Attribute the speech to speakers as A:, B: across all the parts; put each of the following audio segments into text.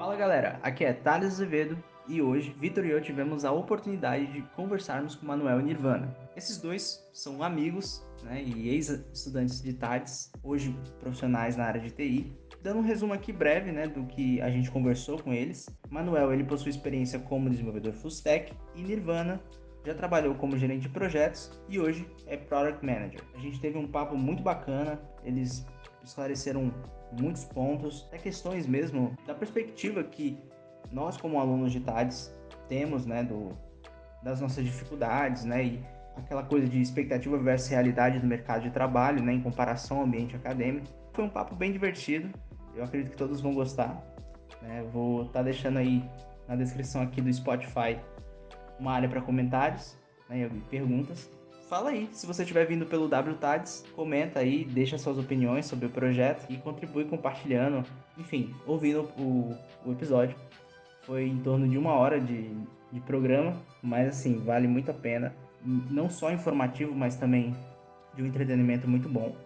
A: Fala galera, aqui é Thales Azevedo e hoje Vitor e eu tivemos a oportunidade de conversarmos com Manuel e Nirvana. Esses dois são amigos né, e ex-estudantes de TADES, hoje profissionais na área de TI. Dando um resumo aqui breve né, do que a gente conversou com eles. Manuel ele possui experiência como desenvolvedor full stack e Nirvana já trabalhou como gerente de projetos e hoje é Product Manager. A gente teve um papo muito bacana, eles esclareceram muitos pontos, até questões mesmo da perspectiva que nós como alunos de TADES temos, né, do, das nossas dificuldades, né, e aquela coisa de expectativa versus realidade do mercado de trabalho, né, em comparação ao ambiente acadêmico. Foi um papo bem divertido, eu acredito que todos vão gostar. Né, vou estar tá deixando aí na descrição aqui do Spotify uma área para comentários né, e perguntas. Fala aí, se você estiver vindo pelo WTADS, comenta aí, deixa suas opiniões sobre o projeto e contribui compartilhando, enfim, ouvindo o, o episódio. Foi em torno de uma hora de, de programa, mas assim, vale muito a pena. Não só informativo, mas também de um entretenimento muito bom.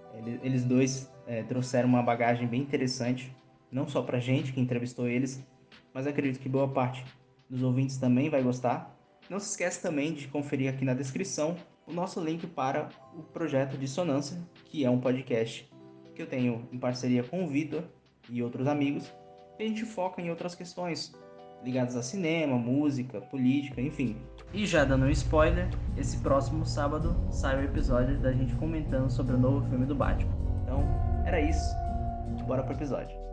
A: Eles, dois é, trouxeram uma bagagem bem interessante, não só pra gente que entrevistou eles, mas acredito que boa parte dos ouvintes também vai gostar. Não se esqueça também de conferir aqui na descrição o nosso link para o projeto Dissonância, que é um podcast que eu tenho em parceria com o Vitor e outros amigos, e a gente foca em outras questões ligadas a cinema, música, política, enfim. E já dando um spoiler, esse próximo sábado sai o episódio da gente comentando sobre o novo filme do Batman. Então, era isso. Bora pro episódio.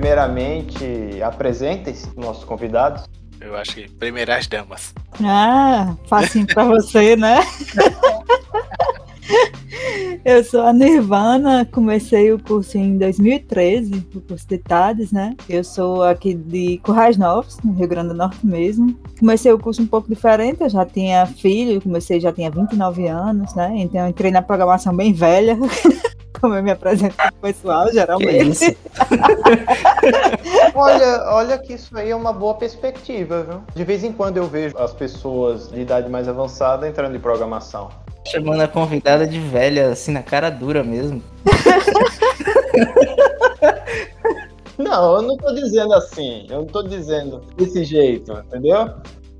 B: Primeiramente, apresentem-se nossos convidados.
C: Eu acho que primeiro as damas.
D: Ah, facinho pra você, né? Eu sou a Nirvana, comecei o curso em 2013, o curso de TADES, né? Eu sou aqui de Currais Novos, no Rio Grande do Norte mesmo. Comecei o curso um pouco diferente, eu já tinha filho, comecei já tinha 29 anos, né? Então eu entrei na programação bem velha. Como eu me apresento pro pessoal, geralmente.
B: olha, olha que isso aí é uma boa perspectiva, viu? De vez em quando eu vejo as pessoas de idade mais avançada entrando em programação.
A: Chamando a convidada de velha, assim, na cara dura mesmo.
B: Não, eu não tô dizendo assim. Eu não tô dizendo desse jeito, entendeu?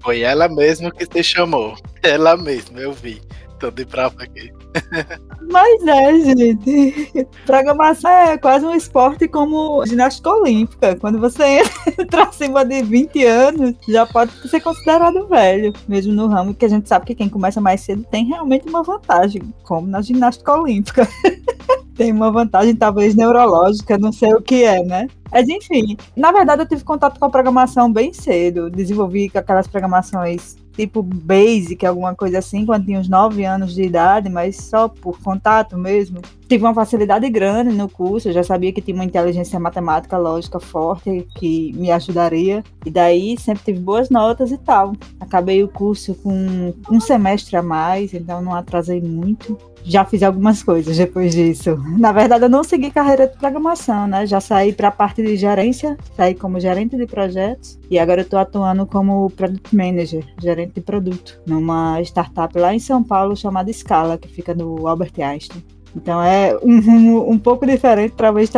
C: Foi ela mesma que te chamou. Ela mesma, eu vi. Tô de prova aqui.
D: Mas é, gente. Programação é quase um esporte como ginástica olímpica. Quando você entra acima de 20 anos, já pode ser considerado velho. Mesmo no ramo que a gente sabe que quem começa mais cedo tem realmente uma vantagem, como na ginástica olímpica. tem uma vantagem, talvez neurológica, não sei o que é, né? Mas enfim, na verdade eu tive contato com a programação bem cedo. Desenvolvi aquelas programações tipo basic, alguma coisa assim, quando tinha uns 9 anos de idade, mas só por contato mesmo. Tive uma facilidade grande no curso, eu já sabia que tinha uma inteligência matemática, lógica forte que me ajudaria, e daí sempre tive boas notas e tal. Acabei o curso com um semestre a mais, então não atrasei muito já fiz algumas coisas depois disso. Na verdade, eu não segui carreira de programação, né? Já saí para a parte de gerência, saí como gerente de projetos e agora eu estou atuando como product manager, gerente de produto, numa startup lá em São Paulo chamada Scala, que fica no Albert Einstein. Então é um rumo um pouco diferente, talvez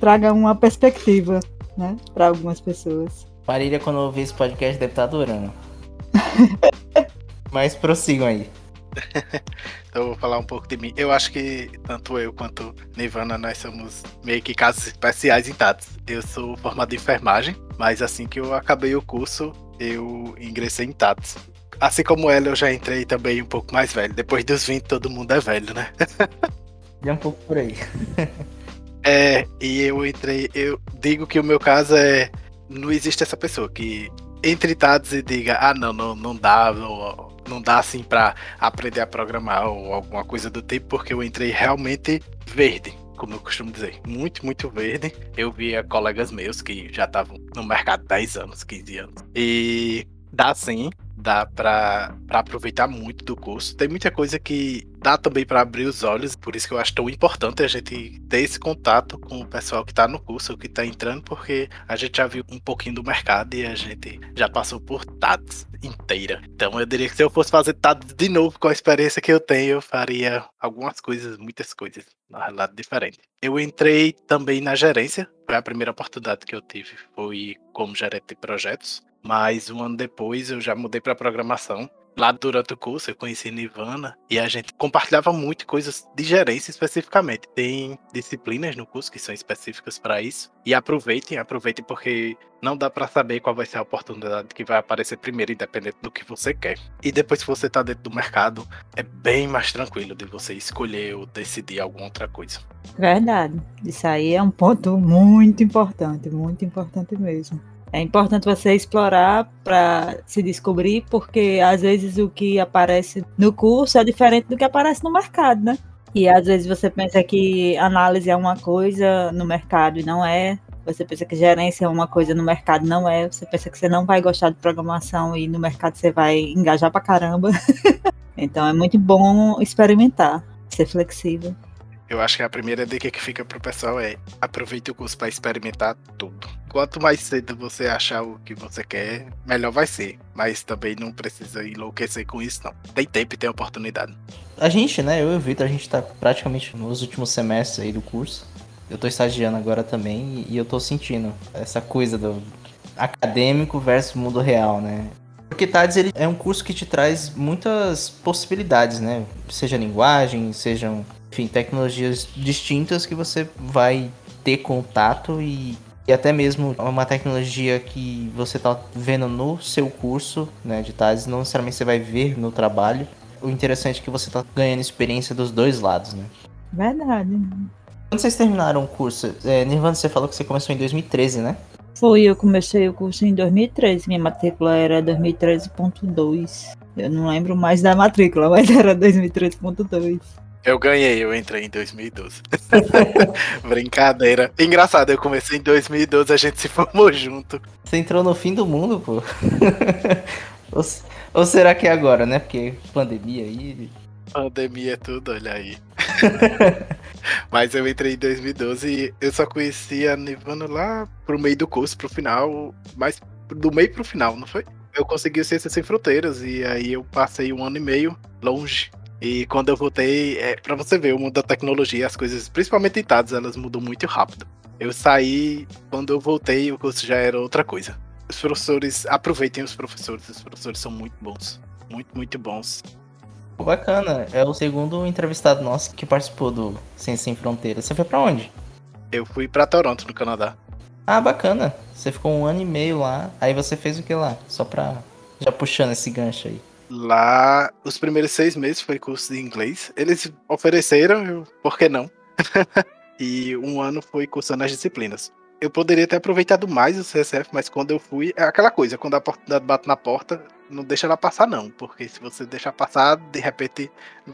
D: traga uma perspectiva, né, para algumas pessoas.
A: Marília, quando ouvir esse podcast, deve estar tá adorando. Mas prossigam aí.
C: então eu vou falar um pouco de mim. Eu acho que tanto eu quanto Nirvana, nós somos meio que casos especiais em TATS. Eu sou formado em enfermagem, mas assim que eu acabei o curso, eu ingressei em TATS. Assim como ela, eu já entrei também um pouco mais velho. Depois dos 20, todo mundo é velho, né?
A: Já é um pouco por aí.
C: é, e eu entrei, eu digo que o meu caso é. Não existe essa pessoa que entre TATS e diga, ah, não, não, não dá, ou, não dá assim para aprender a programar ou alguma coisa do tipo, porque eu entrei realmente verde, como eu costumo dizer, muito, muito verde. Eu via colegas meus que já estavam no mercado 10 anos, 15 anos. E dá sim, dá para aproveitar muito do curso. Tem muita coisa que dá também para abrir os olhos, por isso que eu acho tão importante a gente ter esse contato com o pessoal que está no curso, que está entrando, porque a gente já viu um pouquinho do mercado e a gente já passou por TADS inteira. Então eu diria que se eu fosse fazer TADS de novo com a experiência que eu tenho, eu faria algumas coisas, muitas coisas, na realidade diferente. Eu entrei também na gerência, foi a primeira oportunidade que eu tive, foi como gerente de projetos. Mas um ano depois eu já mudei para programação lá durante o curso eu conheci Nirvana e a gente compartilhava muito coisas de gerência especificamente. Tem disciplinas no curso que são específicas para isso. E aproveitem, aproveitem porque não dá para saber qual vai ser a oportunidade que vai aparecer primeiro, independente do que você quer. E depois que você tá dentro do mercado, é bem mais tranquilo de você escolher ou decidir alguma outra coisa.
D: Verdade. Isso aí é um ponto muito importante, muito importante mesmo. É importante você explorar para se descobrir, porque às vezes o que aparece no curso é diferente do que aparece no mercado, né? E às vezes você pensa que análise é uma coisa no mercado e não é. Você pensa que gerência é uma coisa no mercado, não é. Você pensa que você não vai gostar de programação e no mercado você vai engajar pra caramba. então é muito bom experimentar, ser flexível.
C: Eu acho que a primeira dica que fica pro pessoal é aproveite o curso para experimentar tudo. Quanto mais cedo você achar o que você quer, melhor vai ser. Mas também não precisa enlouquecer com isso, não. Tem tempo e tem oportunidade.
E: A gente, né, eu e o Vitor, a gente tá praticamente nos últimos semestres aí do curso. Eu tô estagiando agora também e eu tô sentindo essa coisa do acadêmico versus mundo real, né? Porque TADS ele é um curso que te traz muitas possibilidades, né? Seja linguagem, sejam enfim, tecnologias distintas que você vai ter contato e, e até mesmo uma tecnologia que você está vendo no seu curso né, de TAS, não necessariamente você vai ver no trabalho. O interessante é que você está ganhando experiência dos dois lados, né?
D: Verdade.
E: Quando vocês terminaram o curso, é, Nirvana, você falou que você começou em 2013, né?
D: Foi, eu comecei o curso em 2013, minha matrícula era 2013.2. Eu não lembro mais da matrícula, mas era 2013.2.
C: Eu ganhei, eu entrei em 2012. Brincadeira. Engraçado, eu comecei em 2012, a gente se formou junto.
E: Você entrou no fim do mundo, pô. ou, ou, será que é agora, né? Porque pandemia aí.
C: Pandemia é tudo, olha aí. Mas eu entrei em 2012 e eu só conhecia a Nirvana lá pro meio do curso, pro final, mas do meio pro final, não foi? Eu consegui o Ciências Sem Fronteiras e aí eu passei um ano e meio longe e quando eu voltei, é, para você ver, o mundo da tecnologia, as coisas, principalmente em dados, elas mudam muito rápido. Eu saí, quando eu voltei, o curso já era outra coisa. Os professores, aproveitem os professores, os professores são muito bons. Muito, muito bons.
E: Bacana, é o segundo entrevistado nosso que participou do Ciência Sem Fronteiras. Você foi para onde?
C: Eu fui para Toronto, no Canadá.
E: Ah, bacana. Você ficou um ano e meio lá. Aí você fez o que lá? Só pra. Já puxando esse gancho aí.
C: Lá, os primeiros seis meses foi curso de inglês. Eles ofereceram, eu, por que não? e um ano foi cursando as disciplinas. Eu poderia ter aproveitado mais o CSF, mas quando eu fui, é aquela coisa, quando a oportunidade bate na porta, não deixa ela passar não, porque se você deixar passar, de repente,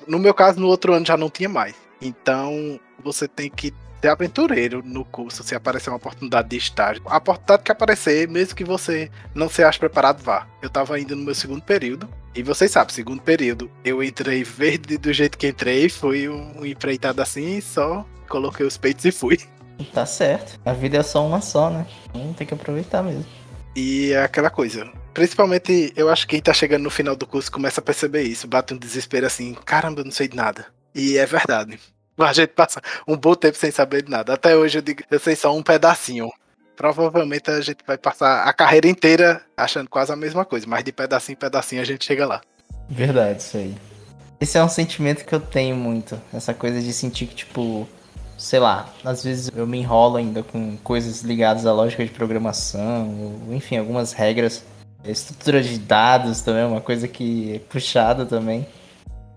C: no meu caso, no outro ano já não tinha mais. Então, você tem que ser aventureiro no curso se aparecer uma oportunidade de estágio. A oportunidade que aparecer, mesmo que você não se ache preparado, vá. Eu tava indo no meu segundo período. E vocês sabem, segundo período, eu entrei verde do jeito que entrei, foi um empreitado assim, só coloquei os peitos e fui.
E: Tá certo. A vida é só uma só, né? Então tem que aproveitar mesmo.
C: E é aquela coisa. Principalmente, eu acho que quem tá chegando no final do curso começa a perceber isso. Bate um desespero assim, caramba, eu não sei de nada. E é verdade. A gente passa um bom tempo sem saber de nada. Até hoje eu digo, eu sei só um pedacinho. Provavelmente a gente vai passar a carreira inteira achando quase a mesma coisa, mas de pedacinho em pedacinho a gente chega lá.
E: Verdade, isso aí. Esse é um sentimento que eu tenho muito. Essa coisa de sentir que, tipo, sei lá, às vezes eu me enrolo ainda com coisas ligadas à lógica de programação, ou, enfim, algumas regras. Estrutura de dados também é uma coisa que é puxada também.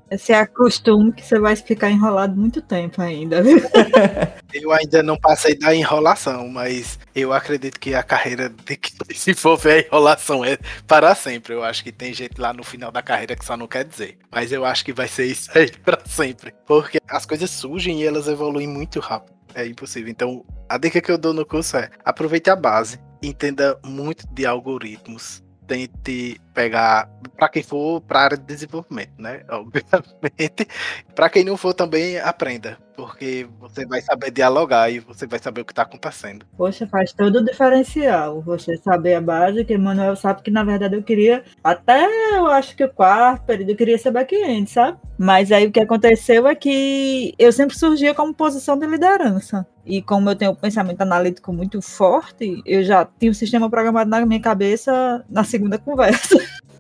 D: Esse é costume que você vai ficar enrolado muito tempo ainda.
C: eu ainda não passei da enrolação, mas eu acredito que a carreira de que se for ver a enrolação é para sempre. Eu acho que tem gente lá no final da carreira que só não quer dizer. Mas eu acho que vai ser isso aí para sempre. Porque as coisas surgem e elas evoluem muito rápido. É impossível. Então, a dica que eu dou no curso é aproveite a base, entenda muito de algoritmos, tente pegar para quem for para área de desenvolvimento, né? Obviamente, para quem não for também aprenda, porque você vai saber dialogar e você vai saber o que está acontecendo.
D: Poxa, faz todo o diferencial. Você saber a base, que o Manuel sabe que na verdade eu queria até eu acho que o quarto período eu queria ser back-end, sabe? Mas aí o que aconteceu é que eu sempre surgia como posição de liderança. E como eu tenho um pensamento analítico muito forte, eu já tinha um sistema programado na minha cabeça na segunda conversa.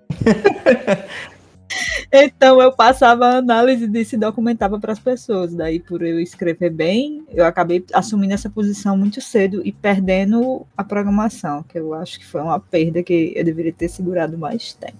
D: então eu passava a análise disso e documentava para as pessoas. Daí, por eu escrever bem, eu acabei assumindo essa posição muito cedo e perdendo a programação, que eu acho que foi uma perda que eu deveria ter segurado mais tempo.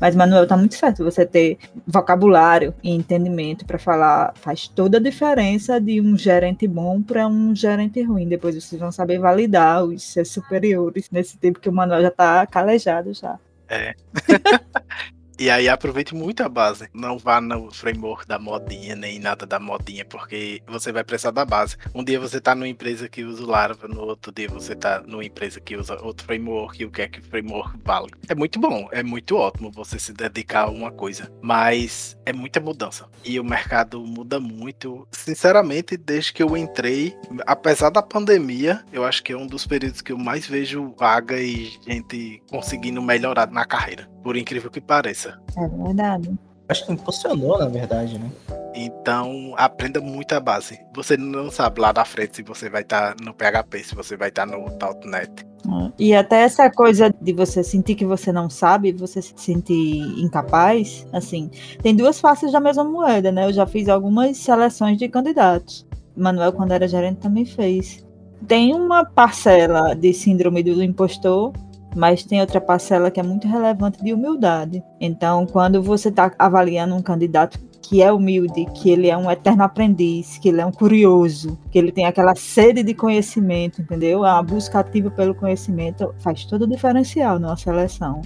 D: Mas, Manuel, tá muito certo. Você ter vocabulário e entendimento para falar faz toda a diferença de um gerente bom para um gerente ruim. Depois vocês vão saber validar os seus superiores nesse tempo que o Manuel já tá calejado já.
C: 哎，哈哈哈哈。E aí aproveite muito a base. Não vá no framework da modinha, nem nada da modinha, porque você vai precisar da base. Um dia você tá numa empresa que usa o Laravel, no outro dia você tá numa empresa que usa outro framework, e o que é que o framework vale. É muito bom, é muito ótimo você se dedicar a uma coisa, mas é muita mudança. E o mercado muda muito. Sinceramente, desde que eu entrei, apesar da pandemia, eu acho que é um dos períodos que eu mais vejo vaga e gente conseguindo melhorar na carreira, por incrível que pareça.
D: É verdade.
A: Acho que impulsionou, na verdade, né?
C: Então, aprenda muito a base. Você não sabe lá da frente se você vai estar tá no PHP, se você vai estar tá no .NET.
D: É. E até essa coisa de você sentir que você não sabe, você se sentir incapaz, assim, tem duas faces da mesma moeda, né? Eu já fiz algumas seleções de candidatos. Manuel, quando era gerente, também fez. Tem uma parcela de síndrome do impostor mas tem outra parcela que é muito relevante de humildade. Então, quando você está avaliando um candidato que é humilde, que ele é um eterno aprendiz, que ele é um curioso, que ele tem aquela sede de conhecimento, entendeu? A busca ativa pelo conhecimento faz todo o diferencial na seleção.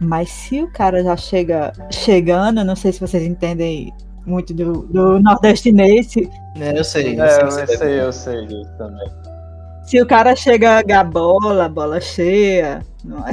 D: Mas se o cara já chega chegando, não sei se vocês entendem muito do, do nordestinês.
A: É, eu sei.
B: Eu, é, sei, eu sei, eu sei disso também.
D: Se o cara chega a bola, bola cheia, é?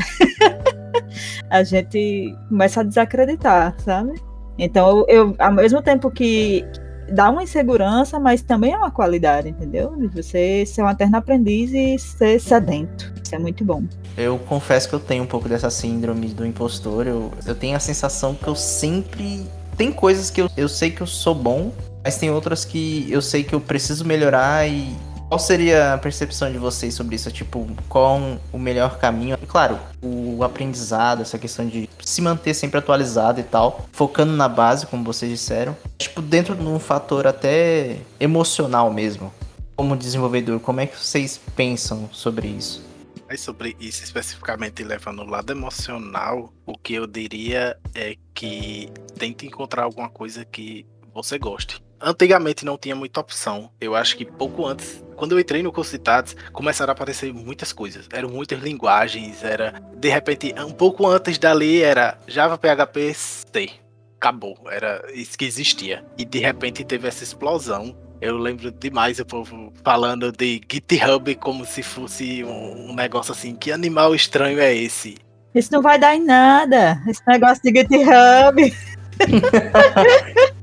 D: a gente começa a desacreditar, sabe? Então, eu, ao mesmo tempo que dá uma insegurança, mas também é uma qualidade, entendeu? De você ser um eterno aprendiz e ser sedento. Isso é muito bom.
A: Eu confesso que eu tenho um pouco dessa síndrome do impostor. Eu, eu tenho a sensação que eu sempre. Tem coisas que eu, eu sei que eu sou bom, mas tem outras que eu sei que eu preciso melhorar e qual seria a percepção de vocês sobre isso? Tipo, qual o melhor caminho? Claro, o aprendizado, essa questão de se manter sempre atualizado e tal, focando na base, como vocês disseram. Tipo, dentro de um fator até emocional mesmo. Como desenvolvedor, como é que vocês pensam sobre isso?
C: Mas sobre isso especificamente levando o lado emocional, o que eu diria é que tente encontrar alguma coisa que você goste. Antigamente não tinha muita opção. Eu acho que pouco antes, quando eu entrei no curso de TADS, começaram a aparecer muitas coisas. Eram muitas linguagens, era de repente, um pouco antes dali era Java, PHP, C. Acabou, era isso que existia. E de repente teve essa explosão. Eu lembro demais o povo falando de GitHub como se fosse um, um negócio assim. Que animal estranho é esse?
D: Isso não vai dar em nada. Esse negócio de GitHub.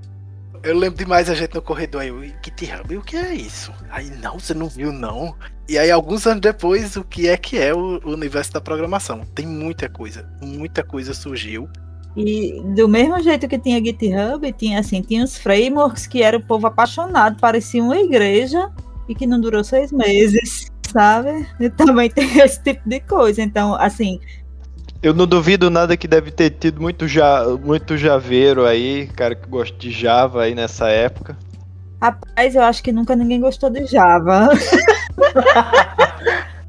C: Eu lembro demais a gente no corredor aí, GitHub, o que é isso? Aí, não, você não viu, não. E aí, alguns anos depois, o que é que é o universo da programação? Tem muita coisa, muita coisa surgiu.
D: E do mesmo jeito que tinha GitHub, tinha assim, tinha os frameworks que era o povo apaixonado, parecia uma igreja e que não durou seis meses, sabe? E também tem esse tipo de coisa. Então, assim,
B: eu não duvido nada que deve ter tido muito, ja, muito javeiro aí, cara que gosta de Java aí nessa época.
D: Rapaz, eu acho que nunca ninguém gostou de Java.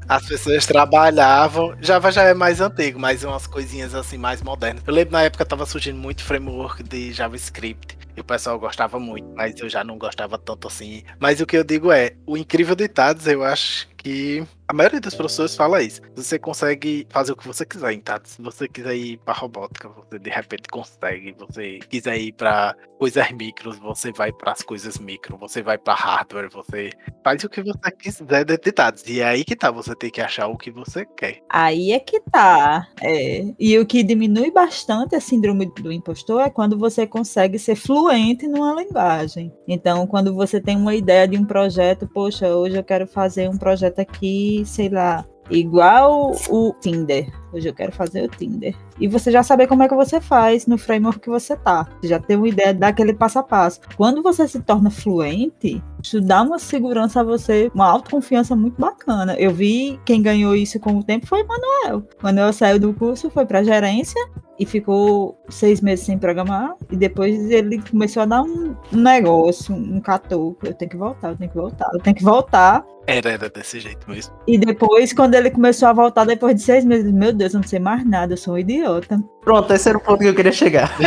C: As pessoas trabalhavam. Java já é mais antigo, mas umas coisinhas assim mais modernas. Eu lembro na época tava surgindo muito framework de JavaScript. E o pessoal gostava muito, mas eu já não gostava tanto assim. Mas o que eu digo é, o incrível de Tados, eu acho que a maioria das professores fala isso. Você consegue fazer o que você quiser em TATS. Se você quiser ir pra robótica, você de repente consegue. Você quiser ir pra coisas micros, você vai para as coisas micro. Você vai pra hardware, você faz o que você quiser dentro de TATS. E é aí que tá, você tem que achar o que você quer.
D: Aí é que tá. É. E o que diminui bastante a síndrome do impostor é quando você consegue ser fluente numa linguagem. Então, quando você tem uma ideia de um projeto, poxa, hoje eu quero fazer um projeto aqui sei lá, igual o Tinder. Hoje eu quero fazer o Tinder. E você já saber como é que você faz no framework que você tá. Você já tem uma ideia daquele passo a passo. Quando você se torna fluente, isso dá uma segurança a você, uma autoconfiança muito bacana. Eu vi quem ganhou isso com o tempo foi o Manuel. O Manuel saiu do curso, foi pra gerência e ficou seis meses sem programar. E depois ele começou a dar um, negócio, um catuco. Eu tenho que voltar, eu tenho que voltar, eu tenho que voltar.
C: Era, era desse jeito mesmo.
D: E depois, quando ele começou a voltar, depois de seis meses, meu Deus, eu não sei mais nada, eu sou um idiota.
E: Pronto, esse era o ponto que eu queria chegar.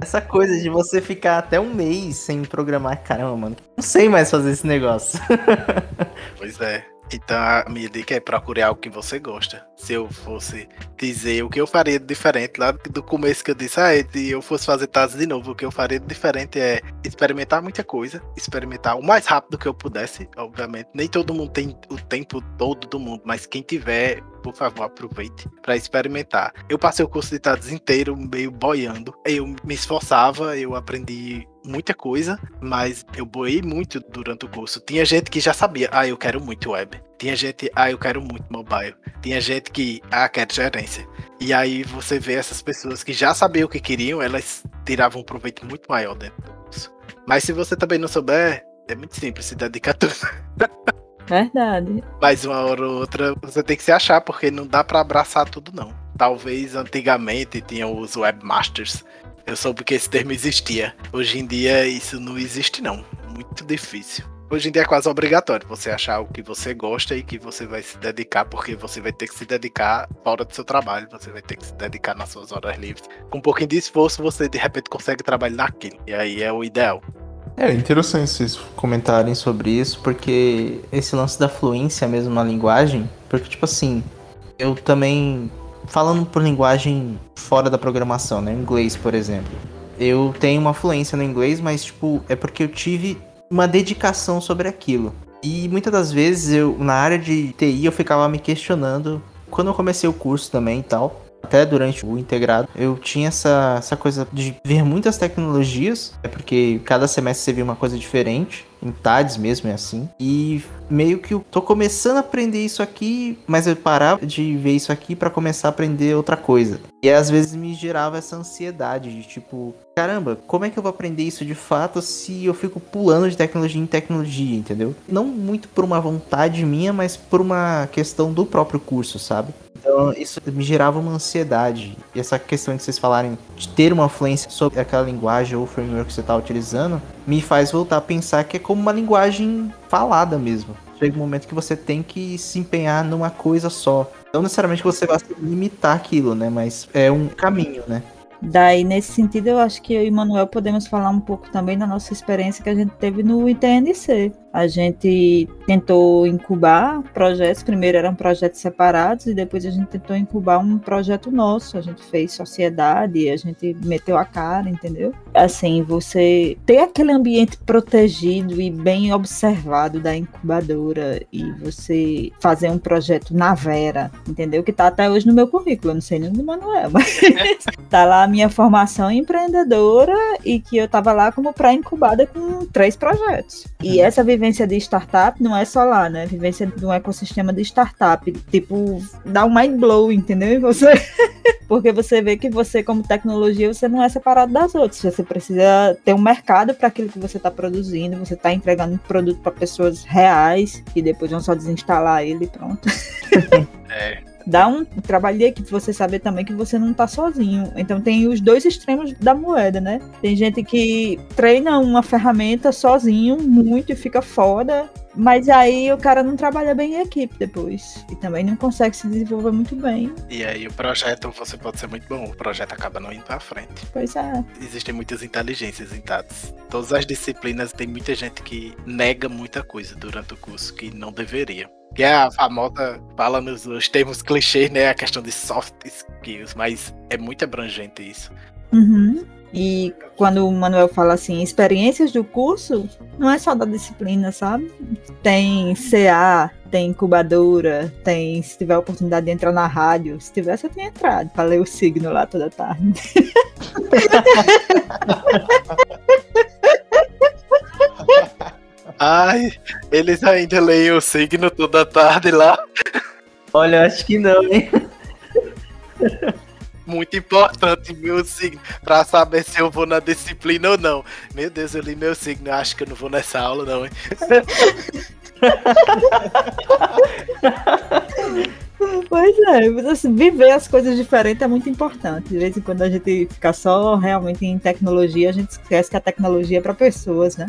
E: Essa coisa de você ficar até um mês sem programar, caramba, mano. Não sei mais fazer esse negócio.
C: pois é. Então a minha dica é procurar algo que você gosta. Se eu fosse dizer o que eu faria de diferente, lá do começo que eu disse, ah, se eu fosse fazer tasas de novo, o que eu faria de diferente é experimentar muita coisa, experimentar o mais rápido que eu pudesse, obviamente. Nem todo mundo tem o tempo todo do mundo, mas quem tiver, por favor, aproveite para experimentar. Eu passei o curso de tasas inteiro meio boiando. Eu me esforçava, eu aprendi muita coisa, mas eu boei muito durante o curso. Tinha gente que já sabia, ah, eu quero muito web. Tinha gente, ah, eu quero muito mobile. Tinha gente que, ah, quero gerência. E aí você vê essas pessoas que já sabiam o que queriam, elas tiravam um proveito muito maior dentro do curso. Mas se você também não souber, é muito simples se dedicar tudo.
D: Verdade.
C: Mas uma hora ou outra você tem que se achar, porque não dá para abraçar tudo, não. Talvez antigamente tinham os webmasters eu soube que esse termo existia. Hoje em dia isso não existe não. Muito difícil. Hoje em dia é quase obrigatório você achar o que você gosta e que você vai se dedicar, porque você vai ter que se dedicar fora do seu trabalho, você vai ter que se dedicar nas suas horas livres. Com um pouquinho de esforço, você de repente consegue trabalhar naquilo. E aí é o ideal.
E: É interessante vocês comentarem sobre isso, porque esse lance da fluência mesmo na linguagem, porque tipo assim, eu também falando por linguagem fora da programação, né? Inglês, por exemplo. Eu tenho uma fluência no inglês, mas tipo, é porque eu tive uma dedicação sobre aquilo. E muitas das vezes eu na área de TI eu ficava me questionando quando eu comecei o curso também e tal, até durante o integrado, eu tinha essa, essa coisa de ver muitas tecnologias, é porque cada semestre você via uma coisa diferente em TADS mesmo é assim. E meio que eu tô começando a aprender isso aqui, mas eu parava de ver isso aqui para começar a aprender outra coisa. E às vezes me gerava essa ansiedade de tipo, caramba, como é que eu vou aprender isso de fato se eu fico pulando de tecnologia em tecnologia, entendeu? Não muito por uma vontade minha, mas por uma questão do próprio curso, sabe? Então isso me gerava uma ansiedade. E essa questão de vocês falarem de ter uma influência sobre aquela linguagem ou framework que você está utilizando, me faz voltar a pensar que é como uma linguagem falada mesmo. Chega um momento que você tem que se empenhar numa coisa só. Não necessariamente você vai limitar aquilo, né? Mas é um caminho, né?
D: Daí, nesse sentido, eu acho que eu e Manuel podemos falar um pouco também da nossa experiência que a gente teve no ITNC. A gente tentou incubar projetos, primeiro eram projetos separados e depois a gente tentou incubar um projeto nosso. A gente fez sociedade, a gente meteu a cara, entendeu? Assim, você ter aquele ambiente protegido e bem observado da incubadora e você fazer um projeto na Vera, entendeu? Que tá até hoje no meu currículo, eu não sei nem do Manuel, mas tá lá a minha formação empreendedora e que eu tava lá como pré-incubada com três projetos. E uhum. essa vivência vivência de startup não é só lá, né? Vivência de um ecossistema de startup. Tipo, dá um mind blow, entendeu? Você. Porque você vê que você, como tecnologia, você não é separado das outras. Você precisa ter um mercado para aquilo que você está produzindo. Você está entregando um produto para pessoas reais e depois vão só desinstalar ele e pronto.
C: é,
D: Dá um trabalho de equipe, você saber também que você não tá sozinho. Então tem os dois extremos da moeda, né? Tem gente que treina uma ferramenta sozinho muito e fica foda, mas aí o cara não trabalha bem em equipe depois. E também não consegue se desenvolver muito bem.
C: E aí o projeto, você pode ser muito bom, o projeto acaba não indo pra frente.
D: Pois é.
C: Existem muitas inteligências em TADS. Todas as disciplinas tem muita gente que nega muita coisa durante o curso que não deveria. Que é a famosa, fala nos, nos termos clichês, né? A questão de soft skills, mas é muito abrangente isso.
D: Uhum. E quando o Manuel fala assim, experiências do curso, não é só da disciplina, sabe? Tem CA, tem incubadora, tem, se tiver a oportunidade de entrar na rádio, se tivesse eu tinha entrado para ler o signo lá toda tarde.
C: Ai, eles ainda leem o signo toda tarde lá.
A: Olha, acho que não, hein?
C: Muito importante meu signo pra saber se eu vou na disciplina ou não. Meu Deus, eu li meu signo, acho que eu não vou nessa aula, não, hein?
D: Pois é, mas, assim, viver as coisas diferentes é muito importante. De vez em quando a gente fica só realmente em tecnologia, a gente esquece que a tecnologia é para pessoas, né?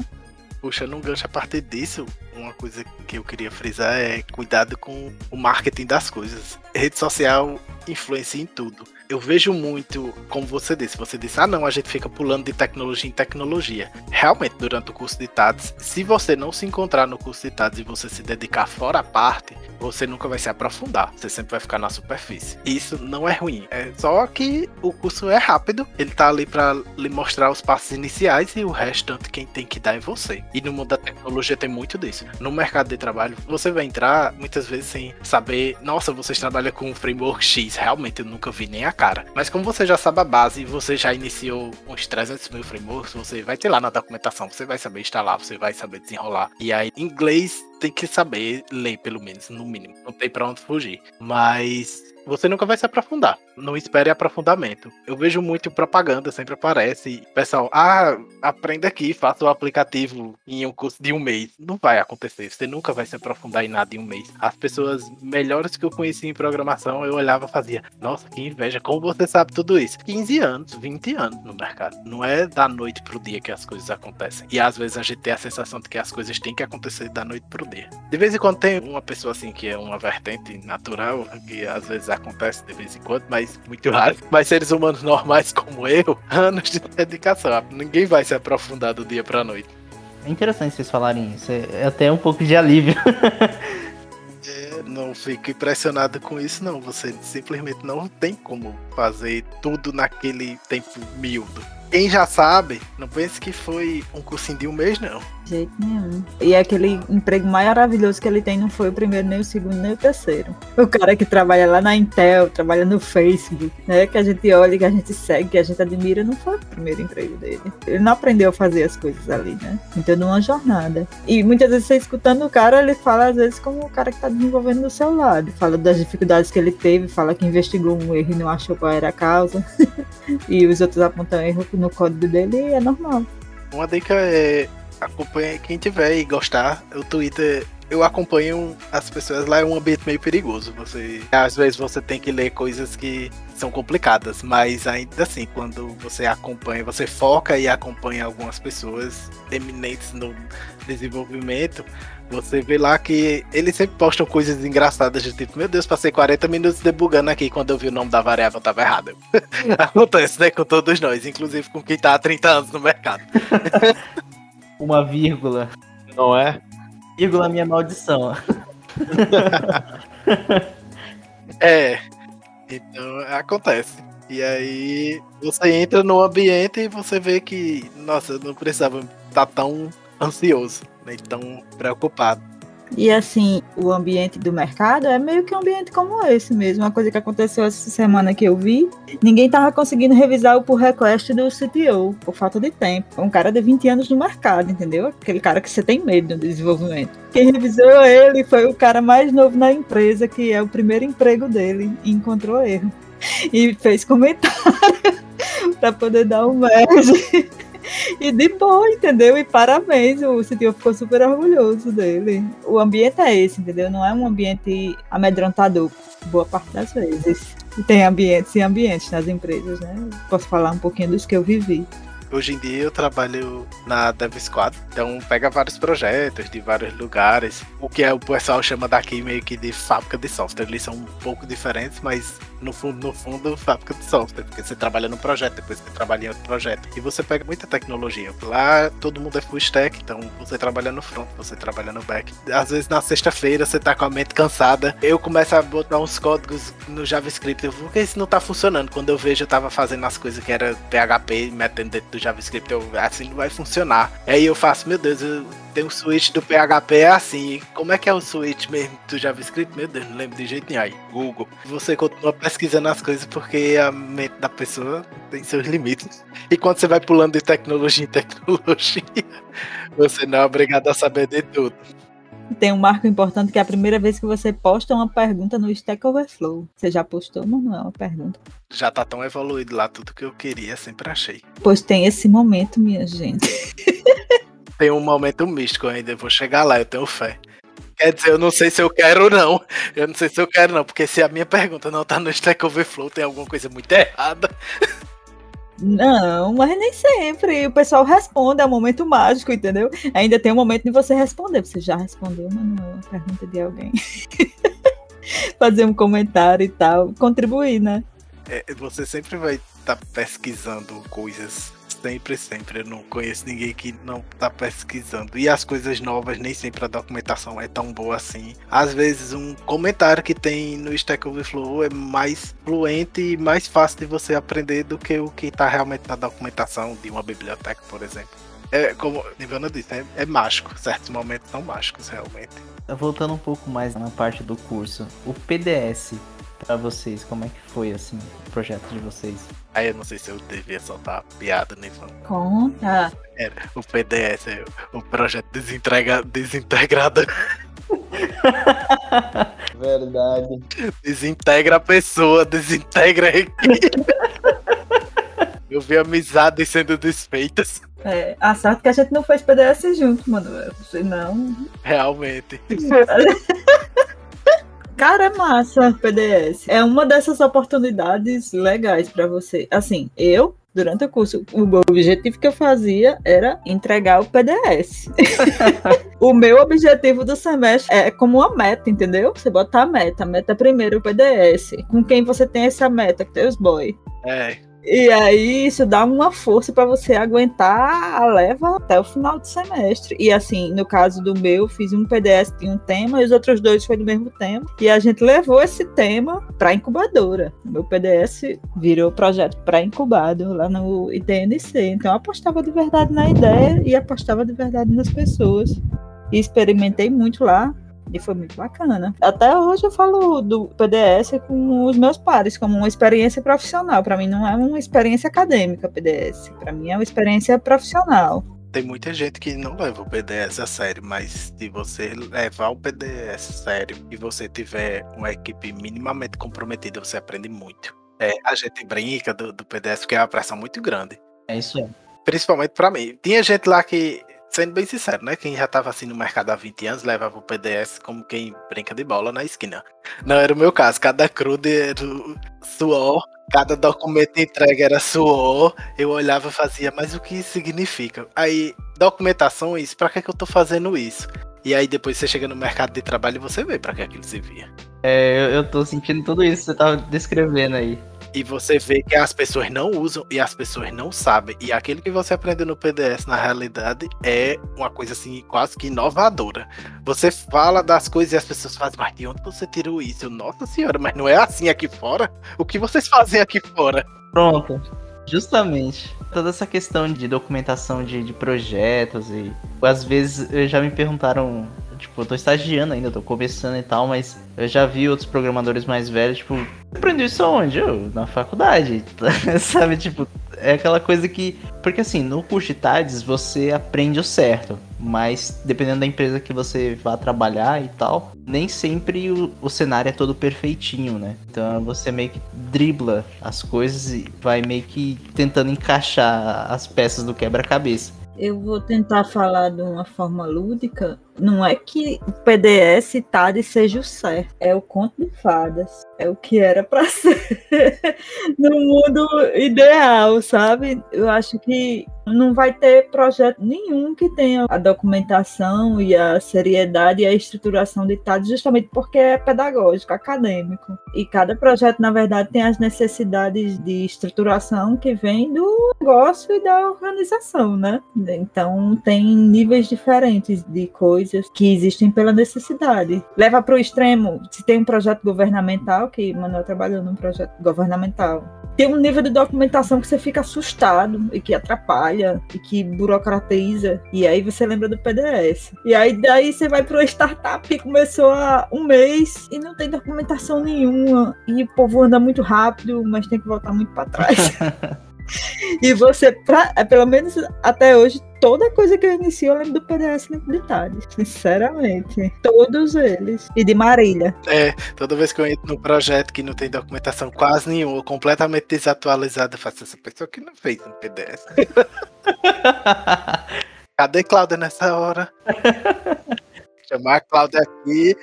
C: Puxa, num gancho a partir disso, uma coisa que eu queria frisar é cuidado com o marketing das coisas. Rede social influencia em tudo. Eu vejo muito, como você disse, você disse, ah não, a gente fica pulando de tecnologia em tecnologia. Realmente, durante o curso de TADS, se você não se encontrar no curso de TADS e você se dedicar fora a parte, você nunca vai se aprofundar. Você sempre vai ficar na superfície. Isso não é ruim. É só que o curso é rápido, ele tá ali para lhe mostrar os passos iniciais e o restante quem tem que dar é você. E no mundo da tecnologia tem muito disso. No mercado de trabalho, você vai entrar muitas vezes sem saber, nossa, vocês trabalham com um framework X. Realmente eu nunca vi nem a cara. Mas como você já sabe a base você já iniciou uns 300 mil frameworks, você vai ter lá na documentação, você vai saber instalar, você vai saber desenrolar. E aí, inglês tem que saber ler, pelo menos, no mínimo. Não tem pra onde fugir. Mas você nunca vai se aprofundar. Não espere aprofundamento. Eu vejo muito propaganda, sempre aparece. Pessoal, ah, aprenda aqui, faça o aplicativo em um curso de um mês. Não vai acontecer. Você nunca vai se aprofundar em nada em um mês. As pessoas melhores que eu conheci em programação, eu olhava e fazia, nossa, que inveja, como você sabe tudo isso? 15 anos, 20 anos no mercado. Não é da noite pro dia que as coisas acontecem. E às vezes a gente tem a sensação de que as coisas têm que acontecer da noite pro dia. De vez em quando tem uma pessoa assim que é uma vertente natural, que às vezes acontece de vez em quando, mas muito raro. Mas seres humanos normais como eu, anos de dedicação. Ninguém vai se aprofundar do dia pra noite.
A: É interessante vocês falarem isso. É até um pouco de alívio.
C: É, não fico impressionado com isso, não. Você simplesmente não tem como fazer tudo naquele tempo miúdo. Quem já sabe, não pense que foi um cursinho de um mês, não.
D: De jeito nenhum. E aquele emprego maravilhoso que ele tem não foi o primeiro, nem o segundo, nem o terceiro. O cara que trabalha lá na Intel, trabalha no Facebook, né? Que a gente olha, que a gente segue, que a gente admira, não foi o primeiro emprego dele. Ele não aprendeu a fazer as coisas ali, né? Então, numa jornada. E muitas vezes você escutando o cara, ele fala às vezes como o cara que tá desenvolvendo do seu lado. Fala das dificuldades que ele teve, fala que investigou um erro e não achou qual era a causa. e os outros apontam erro no código dele é normal.
C: Uma dica é acompanhe quem tiver e gostar. O Twitter eu acompanho as pessoas lá, é um ambiente meio perigoso. Você às vezes você tem que ler coisas que são complicadas, mas ainda assim, quando você acompanha, você foca e acompanha algumas pessoas eminentes no desenvolvimento, você vê lá que eles sempre postam coisas engraçadas, de tipo, meu Deus, passei 40 minutos debugando aqui quando eu vi o nome da variável tava errado. Acontece, né, com todos nós, inclusive com quem tá há 30 anos no mercado.
A: Uma vírgula.
C: Não é?
A: Vírgula minha maldição.
C: é. Então acontece. E aí você entra no ambiente e você vê que, nossa, eu não precisava estar tão ansioso, nem tão preocupado.
D: E assim, o ambiente do mercado é meio que um ambiente como esse mesmo. Uma coisa que aconteceu essa semana que eu vi, ninguém tava conseguindo revisar o pull request do CTO, por falta de tempo. Um cara de 20 anos no mercado, entendeu? Aquele cara que você tem medo no desenvolvimento. Quem revisou ele foi o cara mais novo na empresa, que é o primeiro emprego dele, e encontrou erro. E fez comentário para poder dar um merge. E de boa, entendeu? E parabéns, o CTO ficou super orgulhoso dele. O ambiente é esse, entendeu? Não é um ambiente amedrontador, boa parte das vezes. Tem ambientes e ambientes nas empresas, né? Posso falar um pouquinho dos que eu vivi.
C: Hoje em dia eu trabalho na Dev Squad, então pega vários projetos de vários lugares. O que é o pessoal chama daqui meio que de fábrica de software. Eles são um pouco diferentes, mas no fundo, no fundo, fábrica de software, porque você trabalha num projeto, depois você trabalha em outro projeto. E você pega muita tecnologia. Lá todo mundo é full stack, então você trabalha no front, você trabalha no back. Às vezes na sexta-feira você tá com a mente cansada, eu começo a botar uns códigos no JavaScript, eu, porque isso não tá funcionando. Quando eu vejo, eu tava fazendo as coisas que era PHP, metendo dentro do JavaScript, eu, assim não vai funcionar. Aí eu faço, meu Deus, eu tem um switch do PHP é assim. Como é que é o switch mesmo do JavaScript? Meu Deus, não lembro de jeito nenhum. Aí, Google. Você continua pesquisando as coisas porque a mente da pessoa tem seus limites. E quando você vai pulando de tecnologia em tecnologia, você não é obrigado a saber de tudo.
D: Tem um marco importante que é a primeira vez que você posta uma pergunta no Stack Overflow. Você já postou, mas não é uma pergunta.
C: Já tá tão evoluído lá tudo que eu queria, sempre achei.
D: Pois tem esse momento, minha gente.
C: tem um momento místico ainda, eu vou chegar lá, eu tenho fé. Quer dizer, eu não sei se eu quero ou não. Eu não sei se eu quero não, porque se a minha pergunta não tá no Stack Overflow, tem alguma coisa muito errada.
D: Não, mas nem sempre. O pessoal responde, é um momento mágico, entendeu? Ainda tem um momento de você responder. Você já respondeu, mas não é uma pergunta de alguém. Fazer um comentário e tal, contribuir, né?
C: É, você sempre vai estar tá pesquisando coisas Sempre, sempre. Eu não conheço ninguém que não tá pesquisando. E as coisas novas, nem sempre a documentação é tão boa assim. Às vezes, um comentário que tem no Stack Overflow é mais fluente e mais fácil de você aprender do que o que tá realmente na documentação de uma biblioteca, por exemplo. É, como Nivana disse, é, é mágico. Certos momentos são mágicos, realmente.
A: Voltando um pouco mais na parte do curso, o PDS para vocês, como é que foi assim o projeto de vocês?
C: Aí eu não sei se eu devia soltar piada, né?
D: Conta.
C: É, o PDS, é o projeto desintegra... desintegrado.
B: Verdade.
C: Desintegra a pessoa, desintegra a equipe. Eu vi amizades sendo desfeitas.
D: É, a sorte que a gente não fez PDS junto, mano. Senão.
C: Realmente.
D: Cara, é massa PDS. É uma dessas oportunidades legais para você. Assim, eu durante o curso, o objetivo que eu fazia era entregar o PDS. o meu objetivo do semestre é como uma meta, entendeu? Você botar a meta. A meta é primeiro o PDS. Com quem você tem essa meta? Que tem os boy.
C: É,
D: e aí isso dá uma força para você aguentar a leva até o final do semestre. E assim, no caso do meu, fiz um PDS de um tema e os outros dois foi do mesmo tema. E a gente levou esse tema para incubadora. Meu PDS virou projeto pré-incubado lá no ITNC. Então apostava de verdade na ideia e apostava de verdade nas pessoas. E experimentei muito lá. E foi muito bacana. Até hoje eu falo do PDS com os meus pares, como uma experiência profissional. Para mim não é uma experiência acadêmica, PDS. Para mim é uma experiência profissional.
C: Tem muita gente que não leva o PDS a sério, mas se você levar o PDS a sério e você tiver uma equipe minimamente comprometida, você aprende muito. É, a gente brinca do, do PDS porque é uma pressão muito grande.
A: É isso aí.
C: Principalmente para mim. Tinha gente lá que sendo bem sincero, né? Quem já tava assim no mercado há 20 anos levava o PDS como quem brinca de bola na esquina. Não era o meu caso, cada crude era suor, cada documento entregue era suor. Eu olhava e fazia, mas o que isso significa? Aí, documentação, isso, pra que, que eu tô fazendo isso? E aí depois você chega no mercado de trabalho e você vê pra que aquilo servia.
A: É, eu, eu tô sentindo tudo isso que você tava descrevendo aí.
C: E você vê que as pessoas não usam e as pessoas não sabem. E aquilo que você aprendeu no PDS, na realidade, é uma coisa assim, quase que inovadora. Você fala das coisas e as pessoas fazem, mas de onde você tirou isso? Nossa senhora, mas não é assim aqui fora? O que vocês fazem aqui fora?
A: Pronto. Justamente. Toda essa questão de documentação de, de projetos e às vezes já me perguntaram Tipo, eu tô estagiando ainda, tô começando e tal, mas eu já vi outros programadores mais velhos, tipo, aprendeu isso onde? Eu, na faculdade, sabe? Tipo, é aquela coisa que. Porque assim, no curso de TADES você aprende o certo,
E: mas dependendo da empresa que você vá trabalhar e tal, nem sempre o, o cenário é todo perfeitinho, né? Então você meio que dribla as coisas e vai meio que tentando encaixar as peças do quebra-cabeça.
D: Eu vou tentar falar de uma forma lúdica. Não é que o PDS TAD seja o certo, é o conto de fadas. É o que era para ser no mundo ideal, sabe? Eu acho que não vai ter projeto nenhum que tenha a documentação e a seriedade e a estruturação de TAD, justamente porque é pedagógico, acadêmico. E cada projeto, na verdade, tem as necessidades de estruturação que vem do negócio e da organização, né? Então, tem níveis diferentes de coisas que existem pela necessidade. Leva para o extremo, se tem um projeto governamental, que Manuel trabalhou num projeto governamental, tem um nível de documentação que você fica assustado e que atrapalha e que burocratiza. E aí você lembra do PDS. E aí daí você vai para uma startup que começou há um mês e não tem documentação nenhuma. E o povo anda muito rápido, mas tem que voltar muito para trás. E você, pra, é, pelo menos até hoje, toda coisa que eu inicio eu lembro do PDS de detalhes. Sinceramente. Todos eles. E de Marília.
C: É, toda vez que eu entro num projeto que não tem documentação quase nenhuma, completamente desatualizada, eu faço essa pessoa que não fez um PDS. Cadê Cláudia nessa hora? Chamar a Cláudia aqui.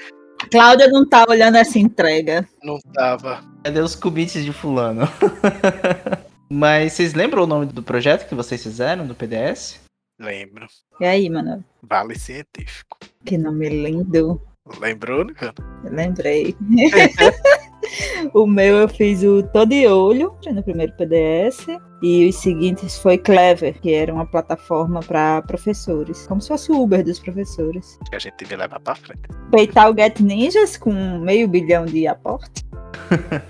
D: Cláudia não tá olhando essa entrega.
C: Não tava.
E: Cadê os cubites de fulano? Mas vocês lembram o nome do projeto que vocês fizeram no PDS?
C: Lembro.
D: E aí, mano?
C: Vale Científico.
D: Que nome lindo.
C: Lembrou, né, cara?
D: Lembrei. o meu eu fiz o Tô de Olho no primeiro PDS. E os seguintes foi Clever, que era uma plataforma para professores. Como se fosse o Uber dos professores.
C: Que a gente devia levar pra frente.
D: Peitar o Get Ninjas com meio bilhão de aporte.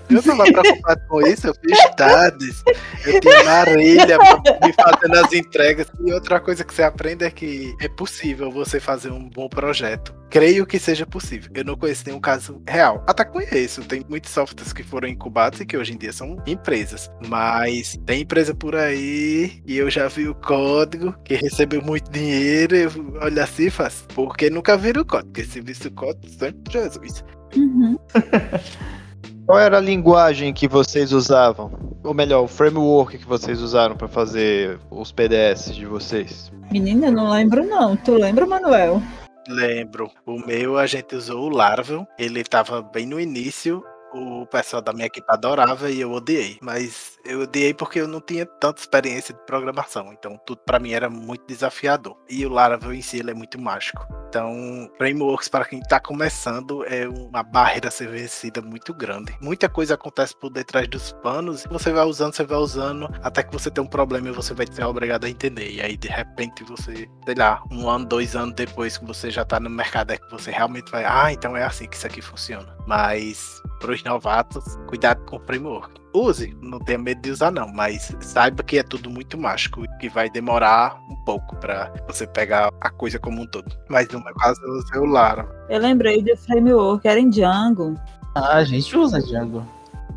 C: Eu tava preocupado com isso, eu fiz tardes, eu tinha Marília me fazendo as entregas. E outra coisa que você aprende é que é possível você fazer um bom projeto. Creio que seja possível. Eu não conheço nenhum caso real. Até conheço, tem muitos softwares que foram incubados e que hoje em dia são empresas. Mas tem empresa por aí e eu já vi o código que recebeu muito dinheiro. Eu olho assim e faço, porque nunca viram o código? Porque se visse o código, sempre Jesus.
D: Uhum.
B: Qual era a linguagem que vocês usavam? Ou melhor, o framework que vocês usaram para fazer os PDS de vocês?
D: Menina, eu não lembro não. Tu lembra, Manuel?
C: Lembro. O meu a gente usou o Laravel. Ele estava bem no início o pessoal da minha equipe adorava e eu odiei. Mas eu odiei porque eu não tinha tanta experiência de programação. Então tudo para mim era muito desafiador. E o Laravel em si ele é muito mágico. Então, frameworks para quem está começando é uma barreira a ser vencida muito grande. Muita coisa acontece por detrás dos panos. Você vai usando, você vai usando, até que você tem um problema e você vai ser obrigado a entender. E aí, de repente, você, sei lá, um ano, dois anos depois que você já está no mercado, é que você realmente vai, ah, então é assim que isso aqui funciona. Mas para os novatos, cuidado com o framework. Use, não tenha medo de usar não, mas saiba que é tudo muito mágico e que vai demorar um pouco para você pegar a coisa como um todo. Mas no meu caso eu usei o Lara.
D: Eu lembrei do framework, era em Django.
E: Ah, a gente usa Django.